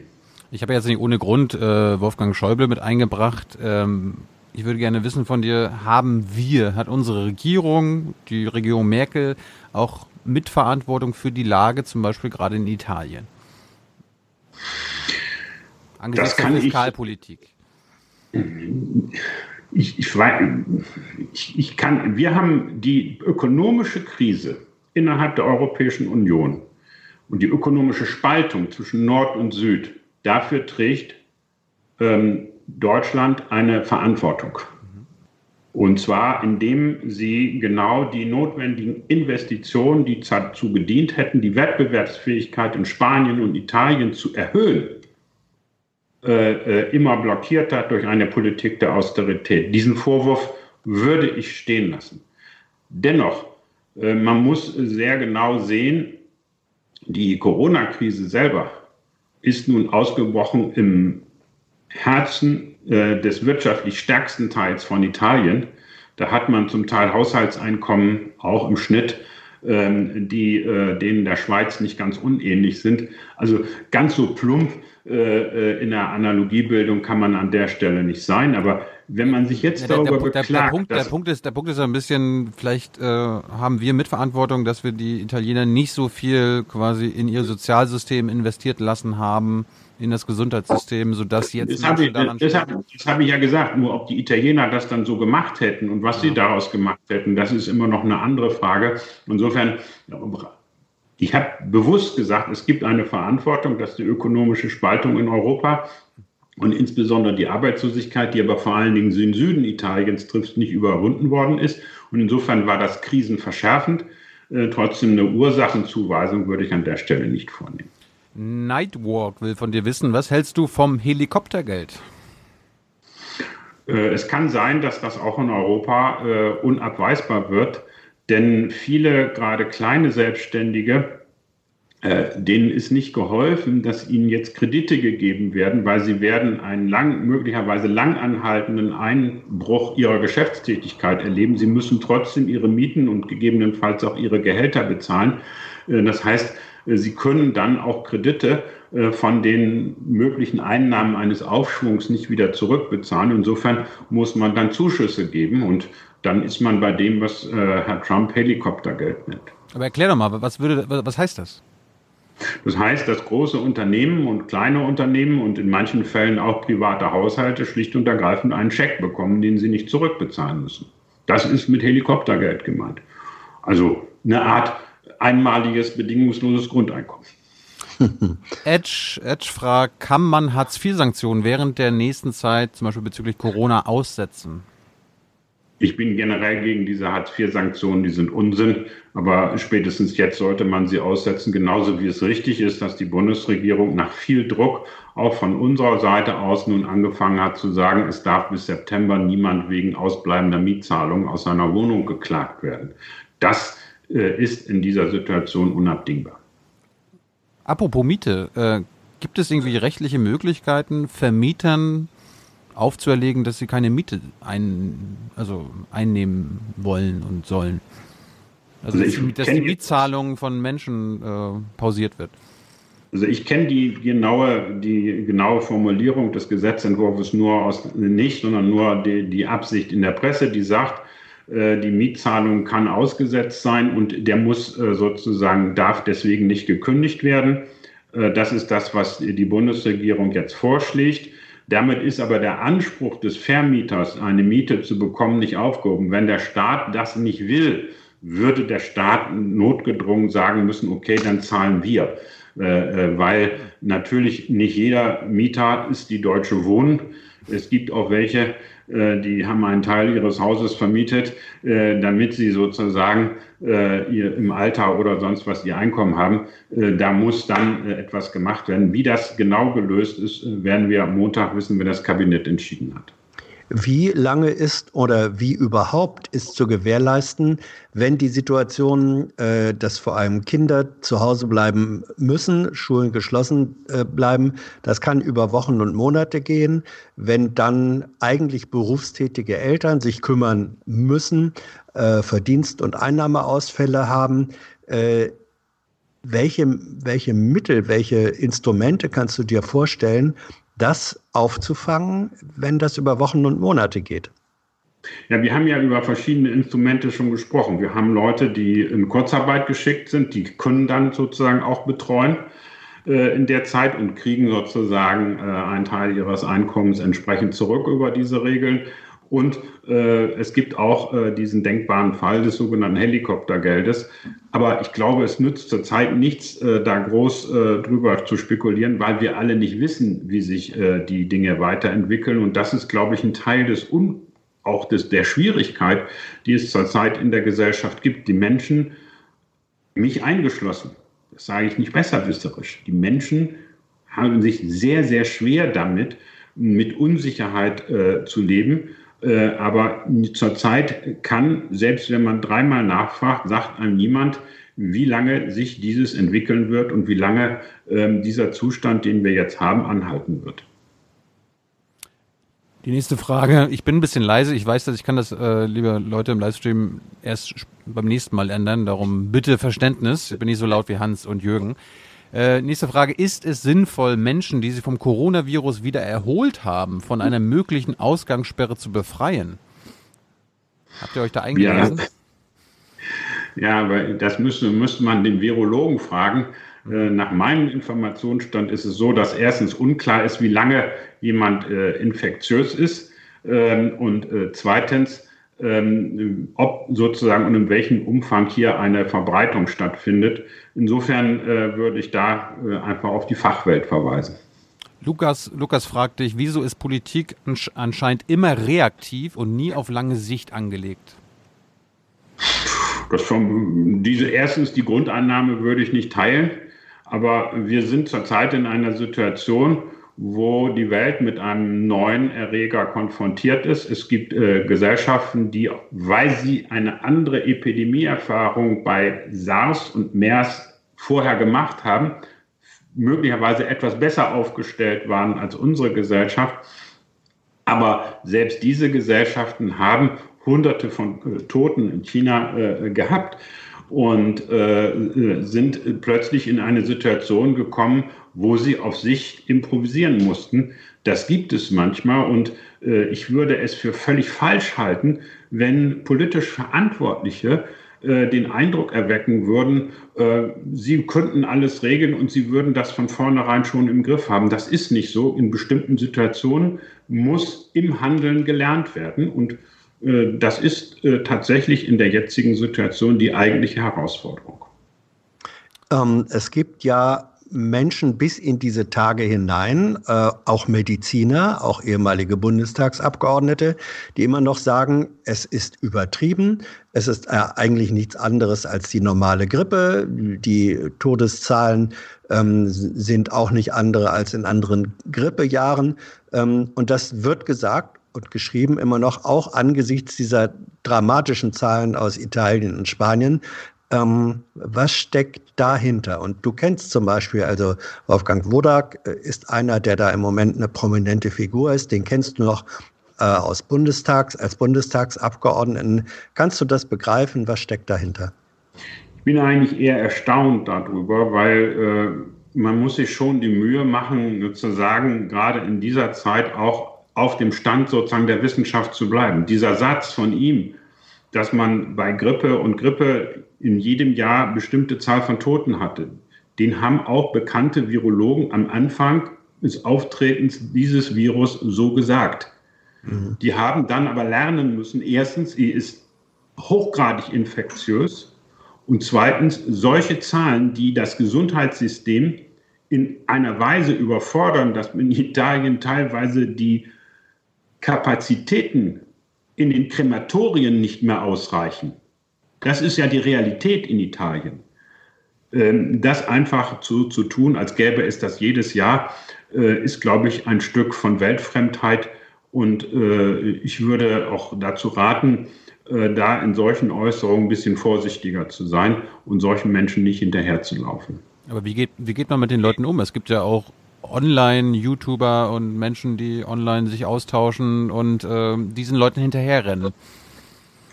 Ich habe jetzt nicht ohne Grund äh, Wolfgang Schäuble mit eingebracht. Ähm, ich würde gerne wissen von dir, haben wir, hat unsere Regierung, die Regierung Merkel, auch Mitverantwortung für die Lage, zum Beispiel gerade in Italien? Angesichts der Fiskalpolitik. Ich, ich, ich, ich kann, wir haben die ökonomische Krise innerhalb der Europäischen Union und die ökonomische Spaltung zwischen Nord und Süd, dafür trägt ähm, Deutschland eine Verantwortung. Und zwar, indem sie genau die notwendigen Investitionen, die dazu gedient hätten, die Wettbewerbsfähigkeit in Spanien und Italien zu erhöhen, äh, äh, immer blockiert hat durch eine Politik der Austerität. Diesen Vorwurf würde ich stehen lassen. Dennoch, äh, man muss sehr genau sehen, die Corona-Krise selber ist nun ausgebrochen im Herzen äh, des wirtschaftlich stärksten Teils von Italien. Da hat man zum Teil Haushaltseinkommen auch im Schnitt die äh, denen der Schweiz nicht ganz unähnlich sind. Also ganz so plump äh, äh, in der Analogiebildung kann man an der Stelle nicht sein. Aber wenn man sich jetzt ja, der, darüber der, beklagt, der, Punkt, der Punkt ist, der Punkt ist ein bisschen, vielleicht äh, haben wir Mitverantwortung, dass wir die Italiener nicht so viel quasi in ihr Sozialsystem investiert lassen haben in das Gesundheitssystem, sodass jetzt das habe ich, das, das habe ich ja gesagt. Nur ob die Italiener das dann so gemacht hätten und was ja. sie daraus gemacht hätten, das ist immer noch eine andere Frage. Insofern, ich habe bewusst gesagt, es gibt eine Verantwortung, dass die ökonomische Spaltung in Europa und insbesondere die Arbeitslosigkeit, die aber vor allen Dingen den Süden Italiens trifft, nicht überwunden worden ist. Und insofern war das krisenverschärfend. Äh, trotzdem eine Ursachenzuweisung würde ich an der Stelle nicht vornehmen. Nightwalk will von dir wissen, was hältst du vom Helikoptergeld? Äh, es kann sein, dass das auch in Europa äh, unabweisbar wird, denn viele, gerade kleine Selbstständige, äh, denen ist nicht geholfen, dass ihnen jetzt Kredite gegeben werden, weil sie werden einen lang, möglicherweise langanhaltenden Einbruch ihrer Geschäftstätigkeit erleben. Sie müssen trotzdem ihre Mieten und gegebenenfalls auch ihre Gehälter bezahlen. Äh, das heißt, Sie können dann auch Kredite äh, von den möglichen Einnahmen eines Aufschwungs nicht wieder zurückbezahlen. Insofern muss man dann Zuschüsse geben und dann ist man bei dem, was äh, Herr Trump Helikoptergeld nennt. Aber erklär doch mal, was, würde, was heißt das? Das heißt, dass große Unternehmen und kleine Unternehmen und in manchen Fällen auch private Haushalte schlicht und ergreifend einen Scheck bekommen, den sie nicht zurückbezahlen müssen. Das ist mit Helikoptergeld gemeint. Also eine Art einmaliges, bedingungsloses Grundeinkommen. Edge, Edge fragt, kann man Hartz-IV-Sanktionen während der nächsten Zeit, zum Beispiel bezüglich Corona, aussetzen? Ich bin generell gegen diese Hartz-IV-Sanktionen, die sind Unsinn, aber spätestens jetzt sollte man sie aussetzen, genauso wie es richtig ist, dass die Bundesregierung nach viel Druck auch von unserer Seite aus nun angefangen hat zu sagen, es darf bis September niemand wegen ausbleibender Mietzahlungen aus seiner Wohnung geklagt werden. Das äh, ist in dieser Situation unabdingbar. Apropos Miete, äh, gibt es irgendwie rechtliche Möglichkeiten, Vermietern aufzuerlegen, dass sie keine Miete ein, also einnehmen wollen und sollen? Also, also dass, dass die Mietzahlung von Menschen äh, pausiert wird. Also ich kenne die genaue, die genaue Formulierung des Gesetzentwurfs nur aus nicht, sondern nur die, die Absicht in der Presse, die sagt, äh, die Mietzahlung kann ausgesetzt sein und der muss äh, sozusagen, darf deswegen nicht gekündigt werden. Äh, das ist das, was die Bundesregierung jetzt vorschlägt. Damit ist aber der Anspruch des Vermieters, eine Miete zu bekommen, nicht aufgehoben. Wenn der Staat das nicht will, würde der Staat notgedrungen sagen müssen, okay, dann zahlen wir. Weil natürlich nicht jeder Mieter ist die Deutsche Wohnen. Es gibt auch welche, äh, die haben einen Teil ihres Hauses vermietet, äh, damit sie sozusagen äh, ihr im Alter oder sonst was ihr Einkommen haben. Da muss dann etwas gemacht werden. Wie das genau gelöst ist, werden wir am Montag wissen, wenn das Kabinett entschieden hat. Wie lange ist oder wie überhaupt ist zu gewährleisten, wenn die Situation, äh, dass vor allem Kinder zu Hause bleiben müssen, Schulen geschlossen äh, bleiben, das kann über Wochen und Monate gehen, wenn dann eigentlich berufstätige Eltern sich kümmern müssen, äh, Verdienst- und Einnahmeausfälle haben. Äh, welche, welche Mittel, welche Instrumente kannst du dir vorstellen, das aufzufangen, wenn das über Wochen und Monate geht? Ja, wir haben ja über verschiedene Instrumente schon gesprochen. Wir haben Leute, die in Kurzarbeit geschickt sind, die können dann sozusagen auch betreuen äh, in der Zeit und kriegen sozusagen äh, einen Teil ihres Einkommens entsprechend zurück über diese Regeln. Und äh, es gibt auch äh, diesen denkbaren Fall des sogenannten Helikoptergeldes. Aber ich glaube, es nützt zurzeit nichts, äh, da groß äh, drüber zu spekulieren, weil wir alle nicht wissen, wie sich äh, die Dinge weiterentwickeln. Und das ist, glaube ich, ein Teil des Un auch des, der Schwierigkeit, die es zurzeit in der Gesellschaft gibt. Die Menschen, mich eingeschlossen, das sage ich nicht besserwisserisch, die Menschen haben sich sehr, sehr schwer damit, mit Unsicherheit äh, zu leben äh, aber zurzeit kann, selbst wenn man dreimal nachfragt, sagt einem niemand, wie lange sich dieses entwickeln wird und wie lange ähm, dieser Zustand, den wir jetzt haben, anhalten wird. Die nächste Frage. Ich bin ein bisschen leise. Ich weiß, dass ich kann das, äh, liebe Leute im Livestream, erst beim nächsten Mal ändern. Darum bitte Verständnis. Ich bin nicht so laut wie Hans und Jürgen. Äh, nächste Frage. Ist es sinnvoll, Menschen, die sich vom Coronavirus wieder erholt haben, von einer möglichen Ausgangssperre zu befreien? Habt ihr euch da eingelesen? Ja, ja aber das müsste, müsste man den Virologen fragen. Äh, nach meinem Informationsstand ist es so, dass erstens unklar ist, wie lange jemand äh, infektiös ist. Ähm, und äh, zweitens, ähm, ob sozusagen und in welchem Umfang hier eine Verbreitung stattfindet. Insofern äh, würde ich da äh, einfach auf die Fachwelt verweisen. Lukas, Lukas fragt dich, wieso ist Politik anscheinend immer reaktiv und nie auf lange Sicht angelegt? Das schon, diese erstens die Grundannahme würde ich nicht teilen, aber wir sind zurzeit in einer Situation, wo die Welt mit einem neuen Erreger konfrontiert ist. Es gibt äh, Gesellschaften, die, weil sie eine andere Epidemieerfahrung bei SARS und MERS vorher gemacht haben, möglicherweise etwas besser aufgestellt waren als unsere Gesellschaft. Aber selbst diese Gesellschaften haben Hunderte von äh, Toten in China äh, gehabt und äh, äh sind plötzlich in eine Situation gekommen, wo sie auf sich improvisieren mussten. Das gibt es manchmal und äh, ich würde es für völlig falsch halten, wenn politisch Verantwortliche äh, den Eindruck erwecken würden, äh, sie könnten alles regeln und sie würden das von vornherein schon im Griff haben. Das ist nicht so. In bestimmten Situationen muss im Handeln gelernt werden und äh, das ist äh, tatsächlich in der jetzigen Situation die eigentliche Herausforderung. Ähm, es gibt ja Menschen bis in diese Tage hinein, äh, auch Mediziner, auch ehemalige Bundestagsabgeordnete, die immer noch sagen, es ist übertrieben, es ist äh, eigentlich nichts anderes als die normale Grippe, die Todeszahlen ähm, sind auch nicht andere als in anderen Grippejahren. Ähm, und das wird gesagt und geschrieben immer noch, auch angesichts dieser dramatischen Zahlen aus Italien und Spanien, ähm, was steckt dahinter? Und du kennst zum Beispiel, also Wolfgang Wodak äh, ist einer, der da im Moment eine prominente Figur ist. Den kennst du noch äh, aus Bundestags, als Bundestagsabgeordneten. Kannst du das begreifen? Was steckt dahinter? Ich bin eigentlich eher erstaunt darüber, weil äh, man muss sich schon die Mühe machen, sozusagen gerade in dieser Zeit auch auf dem Stand sozusagen der Wissenschaft zu bleiben. Dieser Satz von ihm, dass man bei Grippe und Grippe in jedem Jahr bestimmte Zahl von Toten hatte. Den haben auch bekannte Virologen am Anfang des Auftretens dieses Virus so gesagt. Mhm. Die haben dann aber lernen müssen, erstens, sie ist hochgradig infektiös und zweitens, solche Zahlen, die das Gesundheitssystem in einer Weise überfordern, dass in Italien teilweise die Kapazitäten in den Krematorien nicht mehr ausreichen. Das ist ja die Realität in Italien. Ähm, das einfach zu, zu tun, als gäbe es das jedes Jahr, äh, ist, glaube ich, ein Stück von Weltfremdheit Und äh, ich würde auch dazu raten, äh, da in solchen Äußerungen ein bisschen vorsichtiger zu sein und solchen Menschen nicht hinterherzulaufen. Aber wie geht, wie geht man mit den Leuten um? Es gibt ja auch Online-YouTuber und Menschen, die online sich austauschen und äh, diesen Leuten hinterherrennen.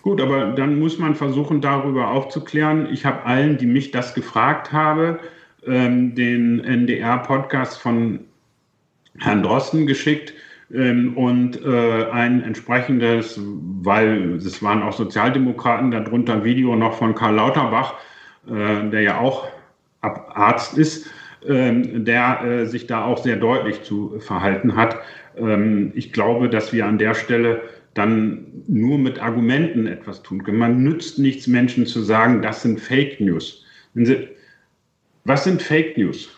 Gut, aber dann muss man versuchen, darüber aufzuklären. Ich habe allen, die mich das gefragt haben, ähm, den NDR-Podcast von Herrn Drosten geschickt ähm, und äh, ein entsprechendes, weil es waren auch Sozialdemokraten, darunter ein Video noch von Karl Lauterbach, äh, der ja auch Arzt ist, ähm, der äh, sich da auch sehr deutlich zu verhalten hat. Ich glaube, dass wir an der Stelle dann nur mit Argumenten etwas tun können. Man nützt nichts, Menschen zu sagen, das sind Fake News. Sie, was sind Fake News?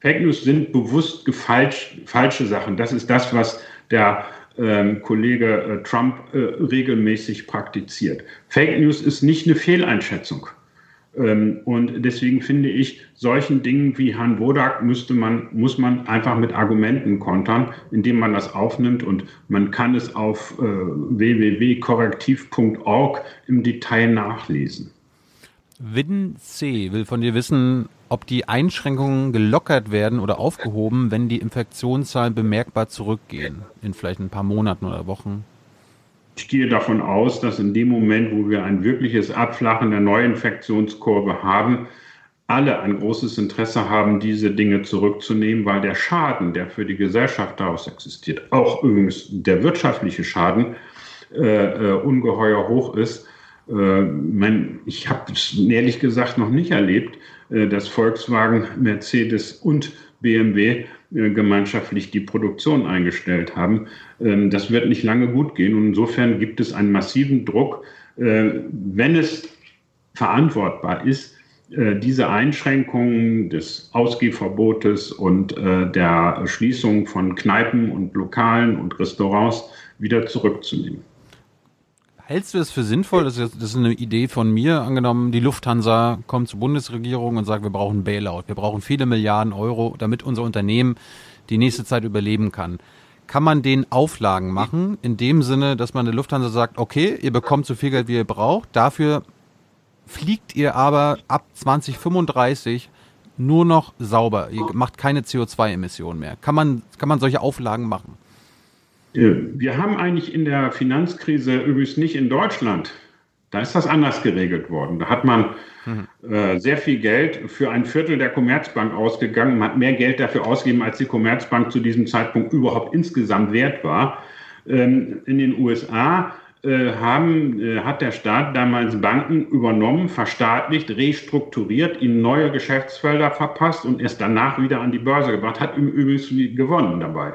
Fake News sind bewusst gefalsch, falsche Sachen. Das ist das, was der ähm, Kollege äh, Trump äh, regelmäßig praktiziert. Fake News ist nicht eine Fehleinschätzung. Ähm, und deswegen finde ich, solchen Dingen wie Herrn Wodak müsste man, muss man einfach mit Argumenten kontern, indem man das aufnimmt und man kann es auf äh, www.korrektiv.org im Detail nachlesen. Win C will von dir wissen, ob die Einschränkungen gelockert werden oder aufgehoben, wenn die Infektionszahlen bemerkbar zurückgehen, in vielleicht ein paar Monaten oder Wochen. Ich gehe davon aus, dass in dem Moment, wo wir ein wirkliches Abflachen der Neuinfektionskurve haben, alle ein großes Interesse haben, diese Dinge zurückzunehmen, weil der Schaden, der für die Gesellschaft daraus existiert, auch übrigens der wirtschaftliche Schaden, äh, äh, ungeheuer hoch ist. Äh, mein, ich habe es ehrlich gesagt noch nicht erlebt, äh, dass Volkswagen, Mercedes und BMW äh, gemeinschaftlich die Produktion eingestellt haben. Ähm, das wird nicht lange gut gehen. Und insofern gibt es einen massiven Druck, äh, wenn es verantwortbar ist, äh, diese Einschränkungen des Ausgehverbotes und der Schließung von Kneipen und Lokalen und Restaurants wieder zurückzunehmen. Hältst du es für sinnvoll, das ist, das ist eine Idee von mir, angenommen, die Lufthansa kommt zur Bundesregierung und sagt, wir brauchen Bailout, wir brauchen viele Milliarden Euro, damit unser Unternehmen die nächste Zeit überleben kann. Kann man den Auflagen machen, in dem Sinne, dass man der Lufthansa sagt, okay, ihr bekommt so viel Geld, wie ihr braucht, dafür fliegt ihr aber ab 2035 nur noch sauber, ihr macht keine CO2-Emissionen mehr. Kann man, kann man solche Auflagen machen? Äh, wir haben eigentlich in der Finanzkrise, übrigens nicht in Deutschland, da ist das anders geregelt worden. Da hat man mhm. äh, sehr viel Geld für ein Viertel der Commerzbank ausgegangen. Man hat mehr Geld dafür ausgegeben, als die Commerzbank zu diesem Zeitpunkt überhaupt insgesamt wert war. Ähm, in den USA äh, haben, äh, hat der Staat damals Banken übernommen, verstaatlicht, restrukturiert, ihnen neue Geschäftsfelder verpasst und es danach wieder an die Börse gebracht, hat übrigens gewonnen dabei.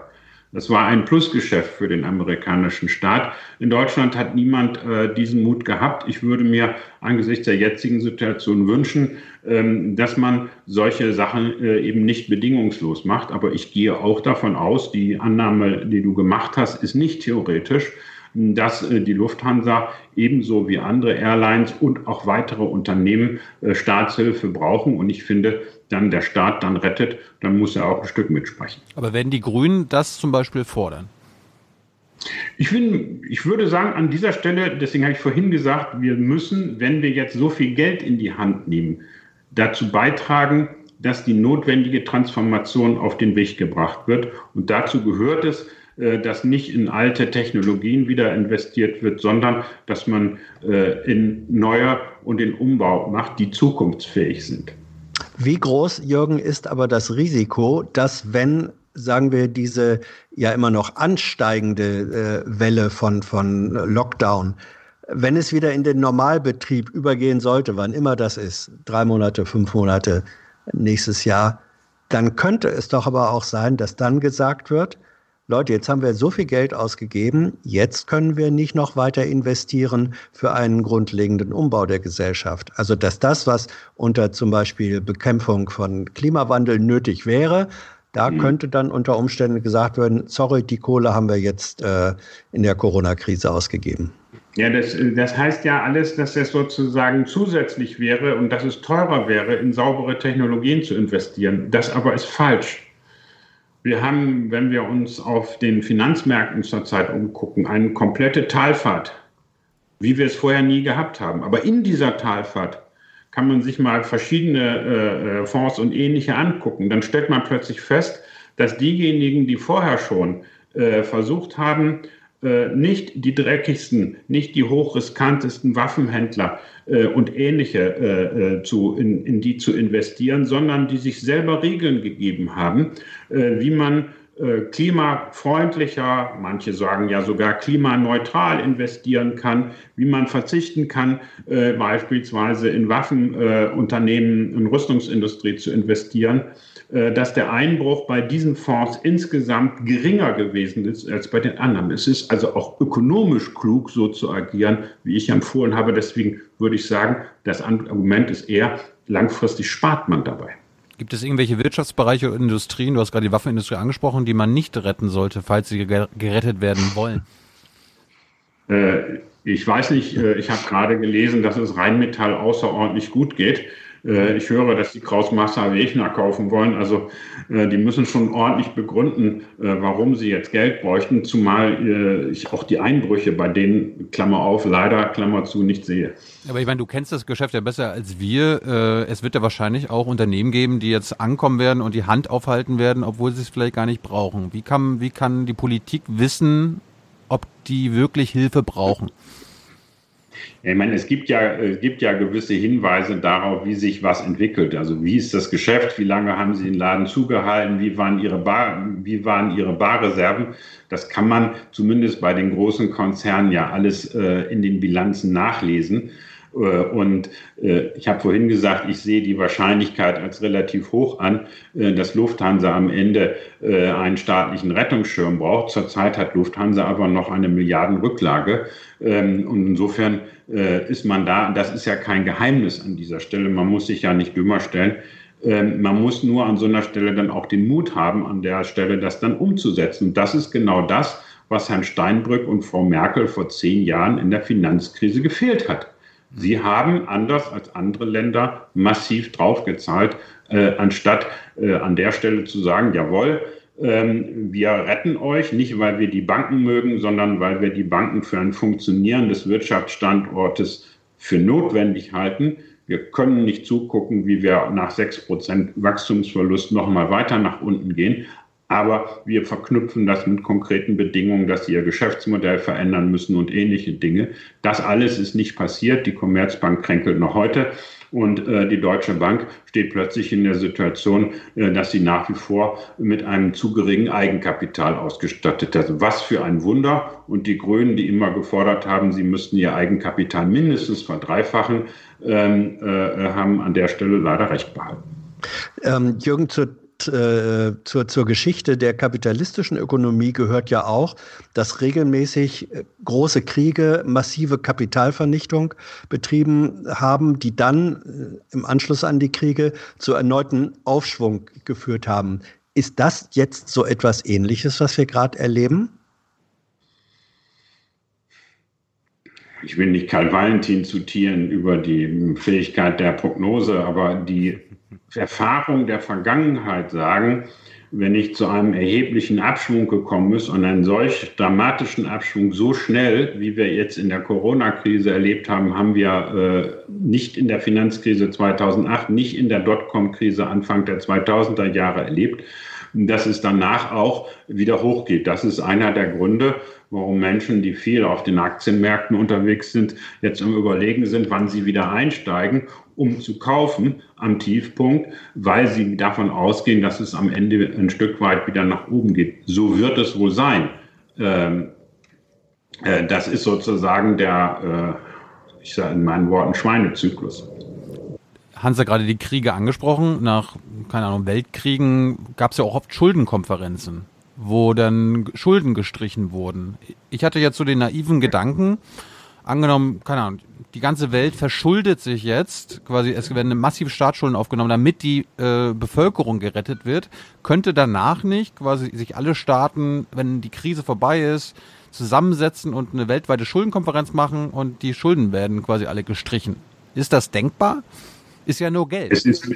Das war ein Plusgeschäft für den amerikanischen Staat. In Deutschland hat niemand äh, diesen Mut gehabt. Ich würde mir angesichts der jetzigen Situation wünschen, ähm, dass man solche Sachen äh, eben nicht bedingungslos macht. Aber ich gehe auch davon aus, die Annahme, die du gemacht hast, ist nicht theoretisch dass äh, die Lufthansa ebenso wie andere Airlines und auch weitere Unternehmen äh, Staatshilfe brauchen. Und ich finde, dann der Staat dann rettet, dann muss er auch ein Stück mitsprechen. Aber werden die Grünen das zum Beispiel fordern? Ich, find, ich würde sagen, an dieser Stelle, deswegen habe ich vorhin gesagt, wir müssen, wenn wir jetzt so viel Geld in die Hand nehmen, dazu beitragen, dass die notwendige Transformation auf den Weg gebracht wird. Und dazu gehört es, dass nicht in alte Technologien wieder investiert wird, sondern dass man äh, in neue und in Umbau macht, die zukunftsfähig sind. Wie groß, Jürgen, ist aber das Risiko, dass wenn sagen wir, diese ja immer noch ansteigende äh, Welle von, von Lockdown, wenn es wieder in den Normalbetrieb übergehen sollte, wann immer das ist, drei Monate, fünf Monate, nächstes Jahr, dann könnte es doch aber auch sein, dass dann gesagt wird, Leute, jetzt haben wir so viel Geld ausgegeben, jetzt können wir nicht noch weiter investieren für einen grundlegenden Umbau der Gesellschaft. Also dass das, was unter zum Beispiel Bekämpfung von Klimawandel nötig wäre, da mhm. könnte dann unter Umständen gesagt werden, sorry, die Kohle haben wir jetzt äh, in der Corona-Krise ausgegeben. Ja, das, das heißt ja alles, dass es sozusagen zusätzlich wäre und dass es teurer wäre, in saubere Technologien zu investieren. Das aber ist falsch. Wir haben, wenn wir uns auf den Finanzmärkten zurzeit umgucken, eine komplette Talfahrt, wie wir es vorher nie gehabt haben. Aber in dieser Talfahrt kann man sich mal verschiedene äh, äh Fonds und ähnliche angucken. Dann stellt man plötzlich fest, dass diejenigen, die vorher schon äh, versucht haben, äh, nicht die dreckigsten, nicht die hochriskantesten Waffenhändler äh, und ähnliche äh, äh, zu, in, in, die zu investieren, sondern die sich selber Regeln gegeben haben, äh, wie man klimafreundlicher, manche sagen ja sogar klimaneutral investieren kann, wie man verzichten kann, beispielsweise in Waffenunternehmen, in Rüstungsindustrie zu investieren dass der Einbruch bei diesen Fonds insgesamt geringer gewesen ist als bei den anderen. Es ist also auch ökonomisch klug, so zu agieren, wie ich empfohlen habe. Deswegen würde ich sagen, das Argument ist eher, langfristig spart man dabei. Gibt es irgendwelche Wirtschaftsbereiche oder Industrien, du hast gerade die Waffenindustrie angesprochen, die man nicht retten sollte, falls sie gerettet werden wollen? Äh, ich weiß nicht, äh, ich habe gerade gelesen, dass es Rheinmetall außerordentlich gut geht. Äh, ich höre, dass die Kraus Master Wegner kaufen wollen. Also äh, die müssen schon ordentlich begründen, äh, warum sie jetzt Geld bräuchten, zumal ich auch die Einbrüche bei denen, Klammer auf, leider, Klammer zu, nicht sehe. Aber ich meine, du kennst das Geschäft ja besser als wir. Es wird ja wahrscheinlich auch Unternehmen geben, die jetzt ankommen werden und die Hand aufhalten werden, obwohl sie es vielleicht gar nicht brauchen. Wie kann, wie kann die Politik wissen, ob die wirklich Hilfe brauchen? Ich meine, es gibt ja, es gibt ja gewisse Hinweise darauf, wie sich was entwickelt. Also wie ist das Geschäft? Wie lange haben Sie den Laden zugehalten? Wie waren Ihre, Bar, wie waren Ihre Barreserven? Das kann man zumindest bei den großen Konzernen ja alles äh, in den Bilanzen nachlesen. Äh, und äh, ich habe vorhin gesagt, ich sehe die Wahrscheinlichkeit als relativ hoch an, äh, dass Lufthansa am Ende einen staatlichen Rettungsschirm braucht. Zurzeit hat Lufthansa aber noch eine Milliardenrücklage. Ähm, und insofern ist man da, das ist ja kein Geheimnis an dieser Stelle, man muss sich ja nicht dümmer stellen. Ähm, man muss nur an so einer Stelle dann auch den Mut haben, an der Stelle das dann umzusetzen. Und das ist genau das, was Herrn Steinbrück und Frau Merkel vor zehn Jahren in der Finanzkrise gefehlt hat. Sie haben anders als andere Länder massiv draufgezahlt, äh, anstatt äh, an der Stelle zu sagen, jawohl, ähm, wir retten euch, nicht weil wir die Banken mögen, sondern weil wir die Banken für ein Funktionieren des Wirtschaftsstandortes für notwendig halten. Wir können nicht zugucken, wie wir nach 6% Wachstumsverlust nochmal weiter nach unten gehen. Aber wir verknüpfen das mit konkreten Bedingungen, dass sie ihr Geschäftsmodell verändern müssen und ähnliche Dinge. Das alles ist nicht passiert. Die Commerzbank kränkelt noch heute. Und äh, die Deutsche Bank steht plötzlich in der Situation, äh, dass sie nach wie vor mit einem zu geringen Eigenkapital ausgestattet ist. Was für ein Wunder. Und die Grünen, die immer gefordert haben, sie müssten ihr Eigenkapital mindestens verdreifachen, ähm, äh, haben an der Stelle leider recht behalten. Ähm, Jürgen, zur äh, zur, zur Geschichte der kapitalistischen Ökonomie gehört ja auch, dass regelmäßig äh, große Kriege massive Kapitalvernichtung betrieben haben, die dann äh, im Anschluss an die Kriege zu erneuten Aufschwung geführt haben. Ist das jetzt so etwas Ähnliches, was wir gerade erleben? Ich will nicht Karl Valentin zitieren über die Fähigkeit der Prognose, aber die Erfahrung der Vergangenheit sagen, wenn ich zu einem erheblichen Abschwung gekommen ist und einen solch dramatischen Abschwung so schnell, wie wir jetzt in der Corona-Krise erlebt haben, haben wir äh, nicht in der Finanzkrise 2008, nicht in der Dotcom-Krise Anfang der 2000er Jahre erlebt, dass es danach auch wieder hochgeht. Das ist einer der Gründe, warum Menschen, die viel auf den Aktienmärkten unterwegs sind, jetzt im Überlegen sind, wann sie wieder einsteigen um zu kaufen am Tiefpunkt, weil sie davon ausgehen, dass es am Ende ein Stück weit wieder nach oben geht. So wird es wohl sein. Ähm, äh, das ist sozusagen der, äh, ich sage in meinen Worten, Schweinezyklus. Hans hat gerade die Kriege angesprochen. Nach, keine Ahnung, Weltkriegen gab es ja auch oft Schuldenkonferenzen, wo dann Schulden gestrichen wurden. Ich hatte jetzt so den naiven Gedanken, angenommen, keine Ahnung, die ganze Welt verschuldet sich jetzt, quasi es werden massive Staatsschulden aufgenommen, damit die äh, Bevölkerung gerettet wird, könnte danach nicht quasi sich alle Staaten, wenn die Krise vorbei ist, zusammensetzen und eine weltweite Schuldenkonferenz machen und die Schulden werden quasi alle gestrichen. Ist das denkbar? Ist ja nur Geld. Es ist,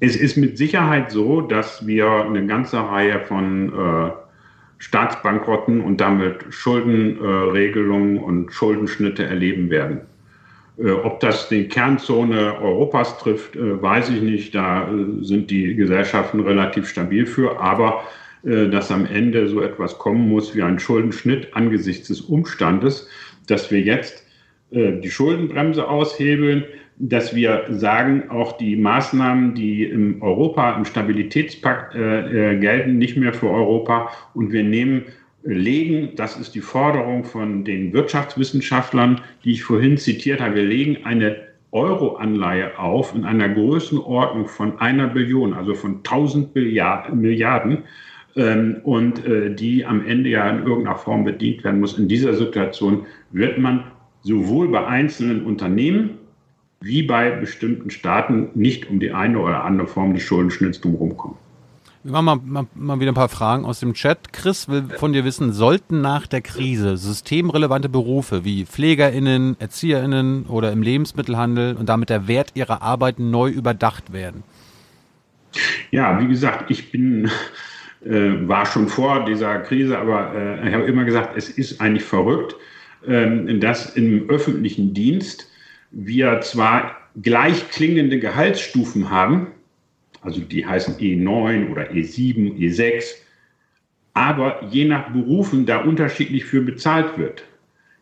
Es ist mit Sicherheit so, dass wir eine ganze Reihe von äh, Staatsbankrotten und damit Schuldenregelungen äh, und Schuldenschnitte erleben werden. Äh, ob das die Kernzone Europas trifft, äh, weiß ich nicht. Da äh, sind die Gesellschaften relativ stabil für. Aber äh, dass am Ende so etwas kommen muss wie ein Schuldenschnitt angesichts des Umstandes, dass wir jetzt die Schuldenbremse aushebeln, dass wir sagen, auch die Maßnahmen, die im Europa, im Stabilitätspakt äh, äh, gelten, nicht mehr für Europa. Und wir nehmen, legen, das ist die Forderung von den Wirtschaftswissenschaftlern, die ich vorhin zitiert habe, wir legen eine Euro-Anleihe auf in einer Größenordnung von einer Billion, also von 1000 Milliarden, ähm, und äh, die am Ende ja in irgendeiner Form bedient werden muss. In dieser Situation wird man sowohl bei einzelnen Unternehmen wie bei bestimmten Staaten nicht um die eine oder andere Form des Schuldenschnitts drumherum Wir machen mal, mal, mal, wieder ein paar Fragen aus dem Chat. Chris will von dir wissen, sollten nach der Krise systemrelevante Berufe wie PflegerInnen, ErzieherInnen oder im Lebensmittelhandel und damit der Wert ihrer Arbeit neu überdacht werden? Ja, wie gesagt, ich bin, äh, war schon vor dieser Krise, aber äh, ich habe immer gesagt, es ist eigentlich verrückt, äh, dass im öffentlichen Dienst wir zwar gleich klingende Gehaltsstufen haben, also die heißen E9 oder E7, E6, aber je nach Berufen da unterschiedlich für bezahlt wird.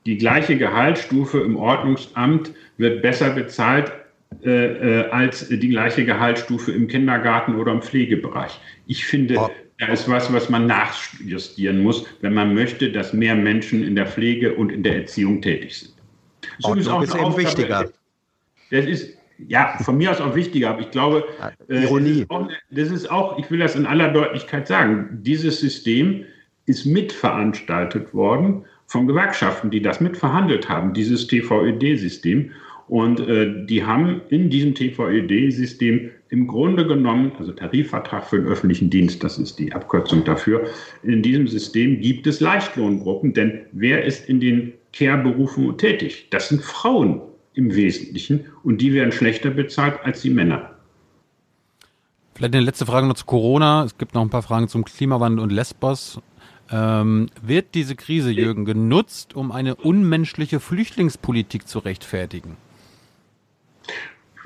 Die gleiche Gehaltsstufe im Ordnungsamt wird besser bezahlt äh, äh als die gleiche Gehaltsstufe im Kindergarten oder im Pflegebereich. Ich finde, oh. da ist was, was man nachjustieren muss, wenn man möchte, dass mehr Menschen in der Pflege und in der Erziehung tätig sind. Ordnung ist, ist eben wichtiger. Das ist ja von mir aus auch wichtiger, aber ich glaube, äh, Ironie. Das ist, auch, das ist auch, ich will das in aller Deutlichkeit sagen, dieses System ist mitveranstaltet worden von Gewerkschaften, die das mitverhandelt haben, dieses TVÖD-System. Und äh, die haben in diesem TVÖD-System im Grunde genommen, also Tarifvertrag für den öffentlichen Dienst, das ist die Abkürzung dafür, in diesem System gibt es Leichtlohngruppen, denn wer ist in den Care-Berufen tätig? Das sind Frauen im Wesentlichen und die werden schlechter bezahlt als die Männer. Vielleicht eine letzte Frage noch zu Corona. Es gibt noch ein paar Fragen zum Klimawandel und Lesbos. Ähm, wird diese Krise, Jürgen, genutzt, um eine unmenschliche Flüchtlingspolitik zu rechtfertigen?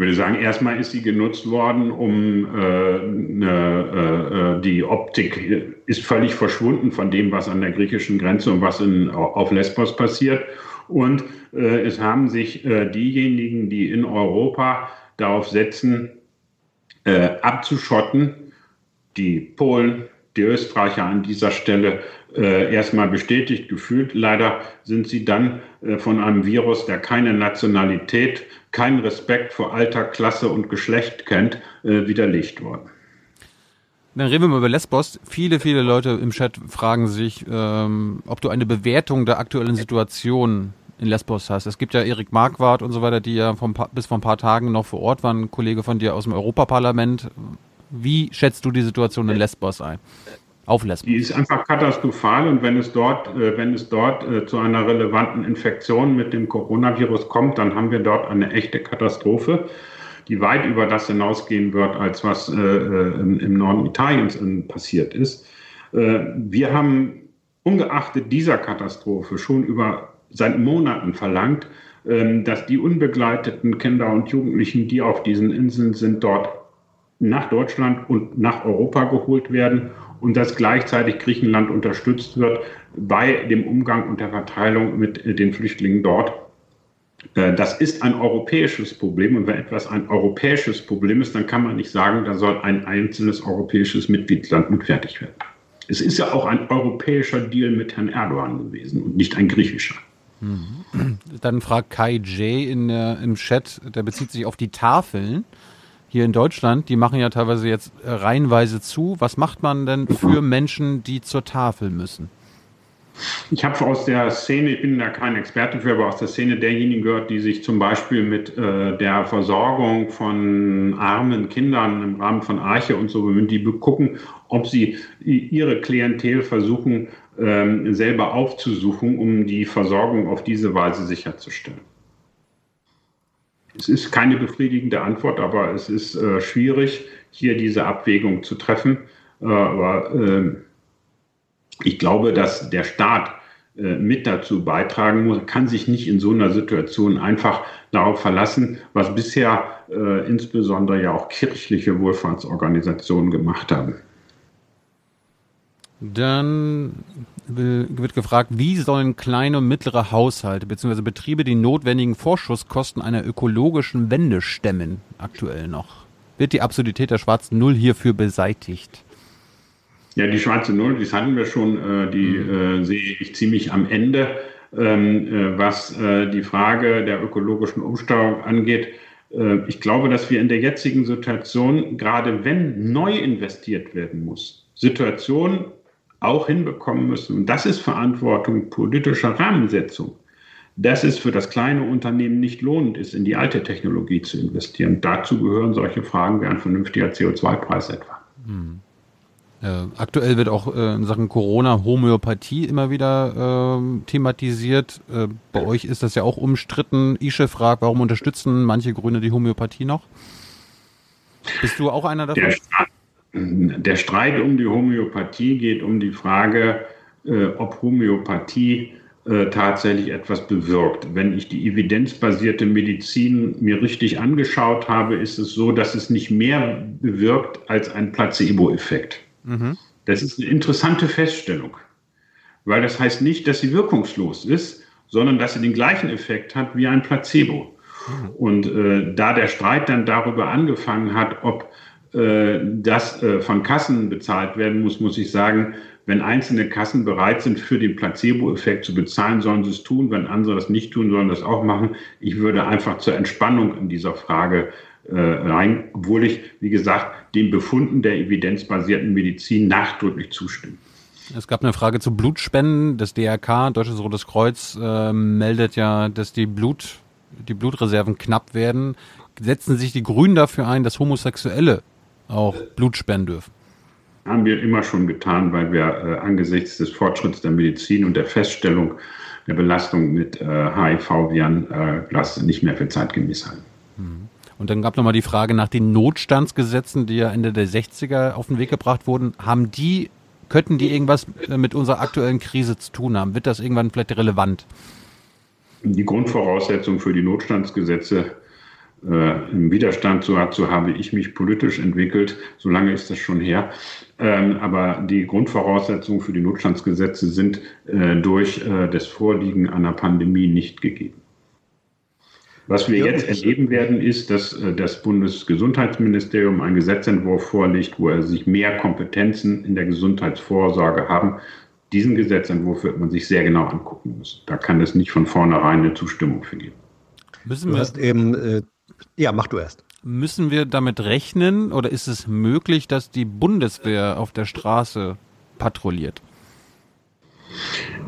Ich würde sagen, erstmal ist sie genutzt worden, um äh, ne, äh, die Optik ist völlig verschwunden von dem, was an der griechischen Grenze und was in, auf Lesbos passiert. Und äh, es haben sich äh, diejenigen, die in Europa darauf setzen, äh, abzuschotten, die Polen, die Österreicher an dieser Stelle äh, erstmal bestätigt gefühlt. Leider sind sie dann äh, von einem Virus, der keine Nationalität, keinen Respekt vor Alter, Klasse und Geschlecht kennt, äh, widerlegt worden. Dann reden wir mal über Lesbos. Viele, viele Leute im Chat fragen sich, ähm, ob du eine Bewertung der aktuellen Situation in Lesbos hast. Es gibt ja Erik Marquardt und so weiter, die ja vom, bis vor ein paar Tagen noch vor Ort waren, ein Kollege von dir aus dem Europaparlament. Wie schätzt du die Situation in Lesbos ein? Auf Lesbos. Die ist einfach katastrophal und wenn es dort, äh, wenn es dort äh, zu einer relevanten Infektion mit dem Coronavirus kommt, dann haben wir dort eine echte Katastrophe, die weit über das hinausgehen wird, als was äh, im Norden Italiens passiert ist. Wir haben ungeachtet dieser Katastrophe schon über seit Monaten verlangt, ähm, dass die unbegleiteten Kinder und Jugendlichen, die auf diesen Inseln sind, dort nach Deutschland und nach Europa geholt werden und dass gleichzeitig Griechenland unterstützt wird bei dem Umgang und der Verteilung mit äh, den Flüchtlingen dort. Äh, das ist ein europäisches Problem und wenn etwas ein europäisches Problem ist, dann kann man nicht sagen, da soll ein einzelnes europäisches Mitgliedsland mit fertig werden. Es ist ja auch ein europäischer Deal mit Herrn Erdogan gewesen und nicht ein griechischer. Dann fragt Kai J in der, im Chat, der bezieht sich auf die Tafeln hier in Deutschland. Die machen ja teilweise jetzt reihenweise zu. Was macht man denn für Menschen, die zur Tafel müssen? Ich habe aus der Szene, ich bin da kein Experte für, aber aus der Szene derjenigen gehört, die sich zum Beispiel mit äh, der Versorgung von armen Kindern im Rahmen von Arche und so bemühen, die gucken, ob sie ihre Klientel versuchen, ähm, selber aufzusuchen, um die Versorgung auf diese Weise sicherzustellen. Es ist keine befriedigende Antwort, aber es ist äh, schwierig, hier diese Abwägung zu treffen. Äh, aber äh, ich glaube, dass der Staat äh, mit dazu beitragen muss, kann sich nicht in so einer Situation einfach darauf verlassen, was bisher äh, insbesondere ja auch kirchliche Wohlfahrtsorganisationen gemacht haben. Dann wird gefragt, wie sollen kleine und mittlere Haushalte bzw. Betriebe die notwendigen Vorschusskosten einer ökologischen Wende stemmen, aktuell noch? Wird die Absurdität der schwarzen Null hierfür beseitigt? Ja, die schwarze Null, das hatten wir schon, äh, die mhm. äh, sehe ich ziemlich am Ende. Ähm, äh, was äh, die Frage der ökologischen Umsteuerung angeht, ich glaube, dass wir in der jetzigen Situation, gerade wenn neu investiert werden muss, Situationen auch hinbekommen müssen. Und das ist Verantwortung politischer Rahmensetzung. Dass es für das kleine Unternehmen nicht lohnend ist, in die alte Technologie zu investieren. Dazu gehören solche Fragen wie ein vernünftiger CO2-Preis etwa. Hm. Äh, aktuell wird auch äh, in Sachen Corona Homöopathie immer wieder äh, thematisiert. Bei euch ist das ja auch umstritten. Ische fragt, warum unterstützen manche Grüne die Homöopathie noch? Bist du auch einer davon? Der, der Streit um die Homöopathie geht um die Frage, äh, ob Homöopathie äh, tatsächlich etwas bewirkt. Wenn ich die evidenzbasierte Medizin mir richtig angeschaut habe, ist es so, dass es nicht mehr bewirkt als ein Placebo-Effekt. Mhm. Das ist eine interessante Feststellung, weil das heißt nicht, dass sie wirkungslos ist, sondern dass sie den gleichen Effekt hat wie ein Placebo. Mhm. Und äh, da der Streit dann darüber angefangen hat, ob das äh, von Kassen bezahlt werden muss, muss ich sagen, wenn einzelne Kassen bereit sind, für den Placebo-Effekt zu bezahlen, sollen sie es tun. Wenn andere das nicht tun, sollen das auch machen. Ich würde einfach zur Entspannung in dieser Frage äh, rein, obwohl ich, wie gesagt, den Befunden der evidenzbasierten Medizin nachdrücklich zustimme. Es gab eine Frage zu Blutspenden. Das DRK, Deutsches Rotes Kreuz, äh, meldet ja, dass die Blut, die Blutreserven knapp werden. Setzen sich die Grünen dafür ein, dass Homosexuelle auch Blut spenden dürfen? Haben wir immer schon getan, weil wir äh, angesichts des Fortschritts der Medizin und der Feststellung der Belastung mit äh, HIV-Viren äh, das nicht mehr für zeitgemäß halten. Mhm. Und dann gab es nochmal die Frage nach den Notstandsgesetzen, die ja Ende der 60er auf den Weg gebracht wurden. Haben die, könnten die irgendwas äh, mit unserer aktuellen Krise zu tun haben? Wird das irgendwann vielleicht relevant? Die Grundvoraussetzung für die Notstandsgesetze äh, im Widerstand zu, zu habe ich mich politisch entwickelt. So lange ist das schon her. Ähm, aber die Grundvoraussetzungen für die Notstandsgesetze sind äh, durch äh, das Vorliegen einer Pandemie nicht gegeben. Was wir jetzt erleben werden, ist, dass äh, das Bundesgesundheitsministerium einen Gesetzentwurf vorlegt, wo er sich mehr Kompetenzen in der Gesundheitsvorsorge haben. Diesen Gesetzentwurf wird man sich sehr genau angucken müssen. Da kann es nicht von vornherein eine Zustimmung für geben. Müssen wir du hast eben, äh, ja, mach du erst. Müssen wir damit rechnen oder ist es möglich, dass die Bundeswehr auf der Straße patrouilliert?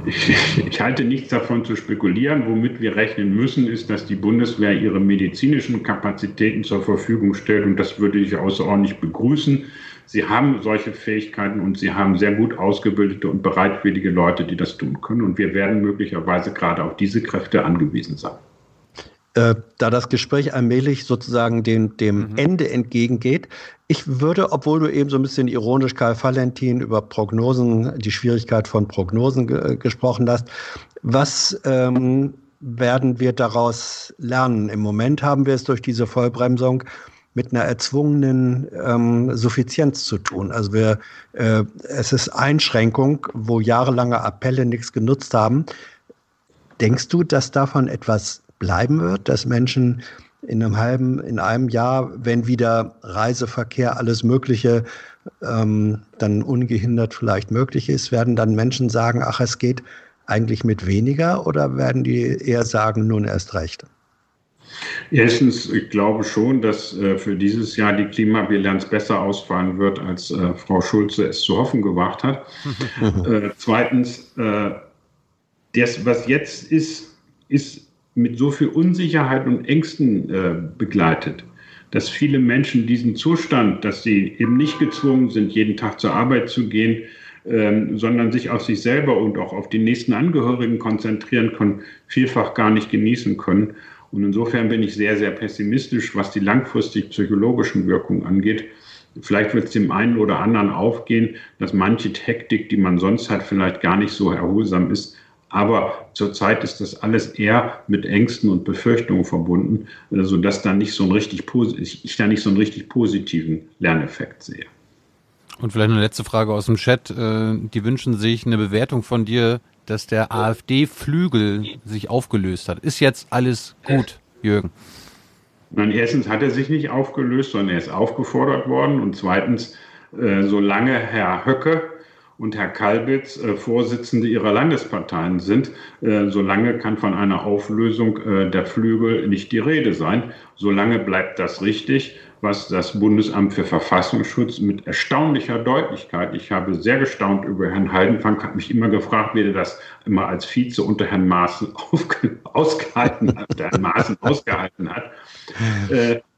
Ich, ich, halte nichts davon zu spekulieren. Womit wir rechnen müssen, ist, dass die Bundeswehr ihre medizinischen Kapazitäten zur Verfügung stellt. Und das würde ich außerordentlich begrüßen. Sie haben solche Fähigkeiten und sie haben sehr gut ausgebildete und bereitwillige Leute, die das tun können. Und wir werden möglicherweise gerade auf diese Kräfte angewiesen sein. Äh, da das Gespräch allmählich sozusagen dem, dem mhm. Ende entgegengeht. Ich würde, obwohl du eben so ein bisschen ironisch Karl Valentin über Prognosen, die Schwierigkeit von Prognosen ge gesprochen hast, was ähm, werden wir daraus lernen? Im Moment haben wir es durch diese Vollbremsung mit einer erzwungenen ähm, Suffizienz zu tun. Also wir, äh, es ist Einschränkung, wo jahrelange Appelle nichts genutzt haben. Denkst du, dass davon etwas bleiben wird, dass Menschen in einem halben, in einem Jahr, wenn wieder Reiseverkehr, alles Mögliche ähm, dann ungehindert vielleicht möglich ist, werden dann Menschen sagen, ach, es geht eigentlich mit weniger oder werden die eher sagen, nun erst recht? Erstens, ich glaube schon, dass äh, für dieses Jahr die Klimabilanz besser ausfallen wird, als äh, Frau Schulze es zu hoffen gewagt hat. äh, zweitens, äh, das, was jetzt ist, ist mit so viel Unsicherheit und Ängsten äh, begleitet, dass viele Menschen diesen Zustand, dass sie eben nicht gezwungen sind, jeden Tag zur Arbeit zu gehen, ähm, sondern sich auf sich selber und auch auf die nächsten Angehörigen konzentrieren können, vielfach gar nicht genießen können. Und insofern bin ich sehr, sehr pessimistisch, was die langfristig psychologischen Wirkungen angeht. Vielleicht wird es dem einen oder anderen aufgehen, dass manche Hektik, die man sonst hat, vielleicht gar nicht so erholsam ist. Aber zurzeit ist das alles eher mit Ängsten und Befürchtungen verbunden, sodass da nicht so ein richtig, ich da nicht so einen richtig positiven Lerneffekt sehe. Und vielleicht eine letzte Frage aus dem Chat. Äh, die wünschen sich eine Bewertung von dir, dass der AfD-Flügel sich aufgelöst hat. Ist jetzt alles gut, Jürgen? Nein, erstens hat er sich nicht aufgelöst, sondern er ist aufgefordert worden. Und zweitens, äh, solange Herr Höcke und Herr Kalbitz äh, Vorsitzende ihrer Landesparteien sind, äh, solange kann von einer Auflösung äh, der Flügel nicht die Rede sein. Solange bleibt das richtig, was das Bundesamt für Verfassungsschutz mit erstaunlicher Deutlichkeit, ich habe sehr gestaunt über Herrn Heidenfang, hat mich immer gefragt, wie er das immer als Vize unter Herrn Maaßen ausgehalten hat, Herrn Maaßen ausgehalten hat.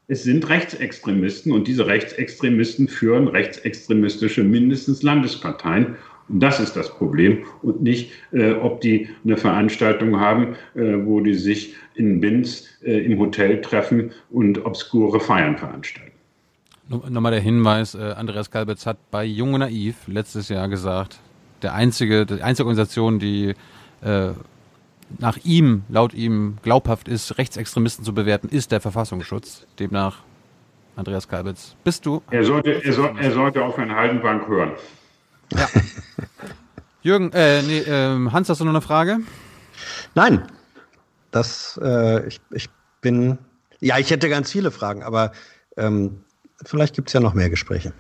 Es sind Rechtsextremisten und diese Rechtsextremisten führen rechtsextremistische mindestens Landesparteien. Und das ist das Problem und nicht, äh, ob die eine Veranstaltung haben, äh, wo die sich in Binz äh, im Hotel treffen und obskure Feiern veranstalten. Nochmal der Hinweis, äh, Andreas Kalbitz hat bei Jung und Naiv letztes Jahr gesagt, der einzige, die einzige Organisation, die äh, nach ihm, laut ihm, glaubhaft ist, Rechtsextremisten zu bewerten, ist der Verfassungsschutz. Demnach, Andreas Kalbitz, bist du? Er sollte, er, soll, er sollte auf Herrn Haldenbank hören. Ja. Jürgen, äh, nee, äh, Hans, hast du noch eine Frage? Nein. Das, äh, ich, ich bin, ja, ich hätte ganz viele Fragen, aber ähm, vielleicht gibt es ja noch mehr Gespräche.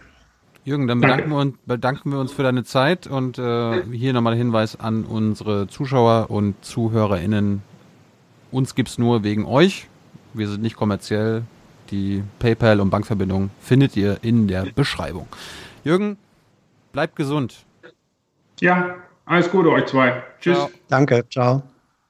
Jürgen, dann bedanken wir, uns, bedanken wir uns für deine Zeit und äh, hier nochmal Hinweis an unsere Zuschauer und ZuhörerInnen. Uns gibt es nur wegen euch. Wir sind nicht kommerziell. Die PayPal und Bankverbindung findet ihr in der Beschreibung. Jürgen, bleibt gesund. Ja, alles Gute euch zwei. Tschüss. Ciao. Danke, ciao.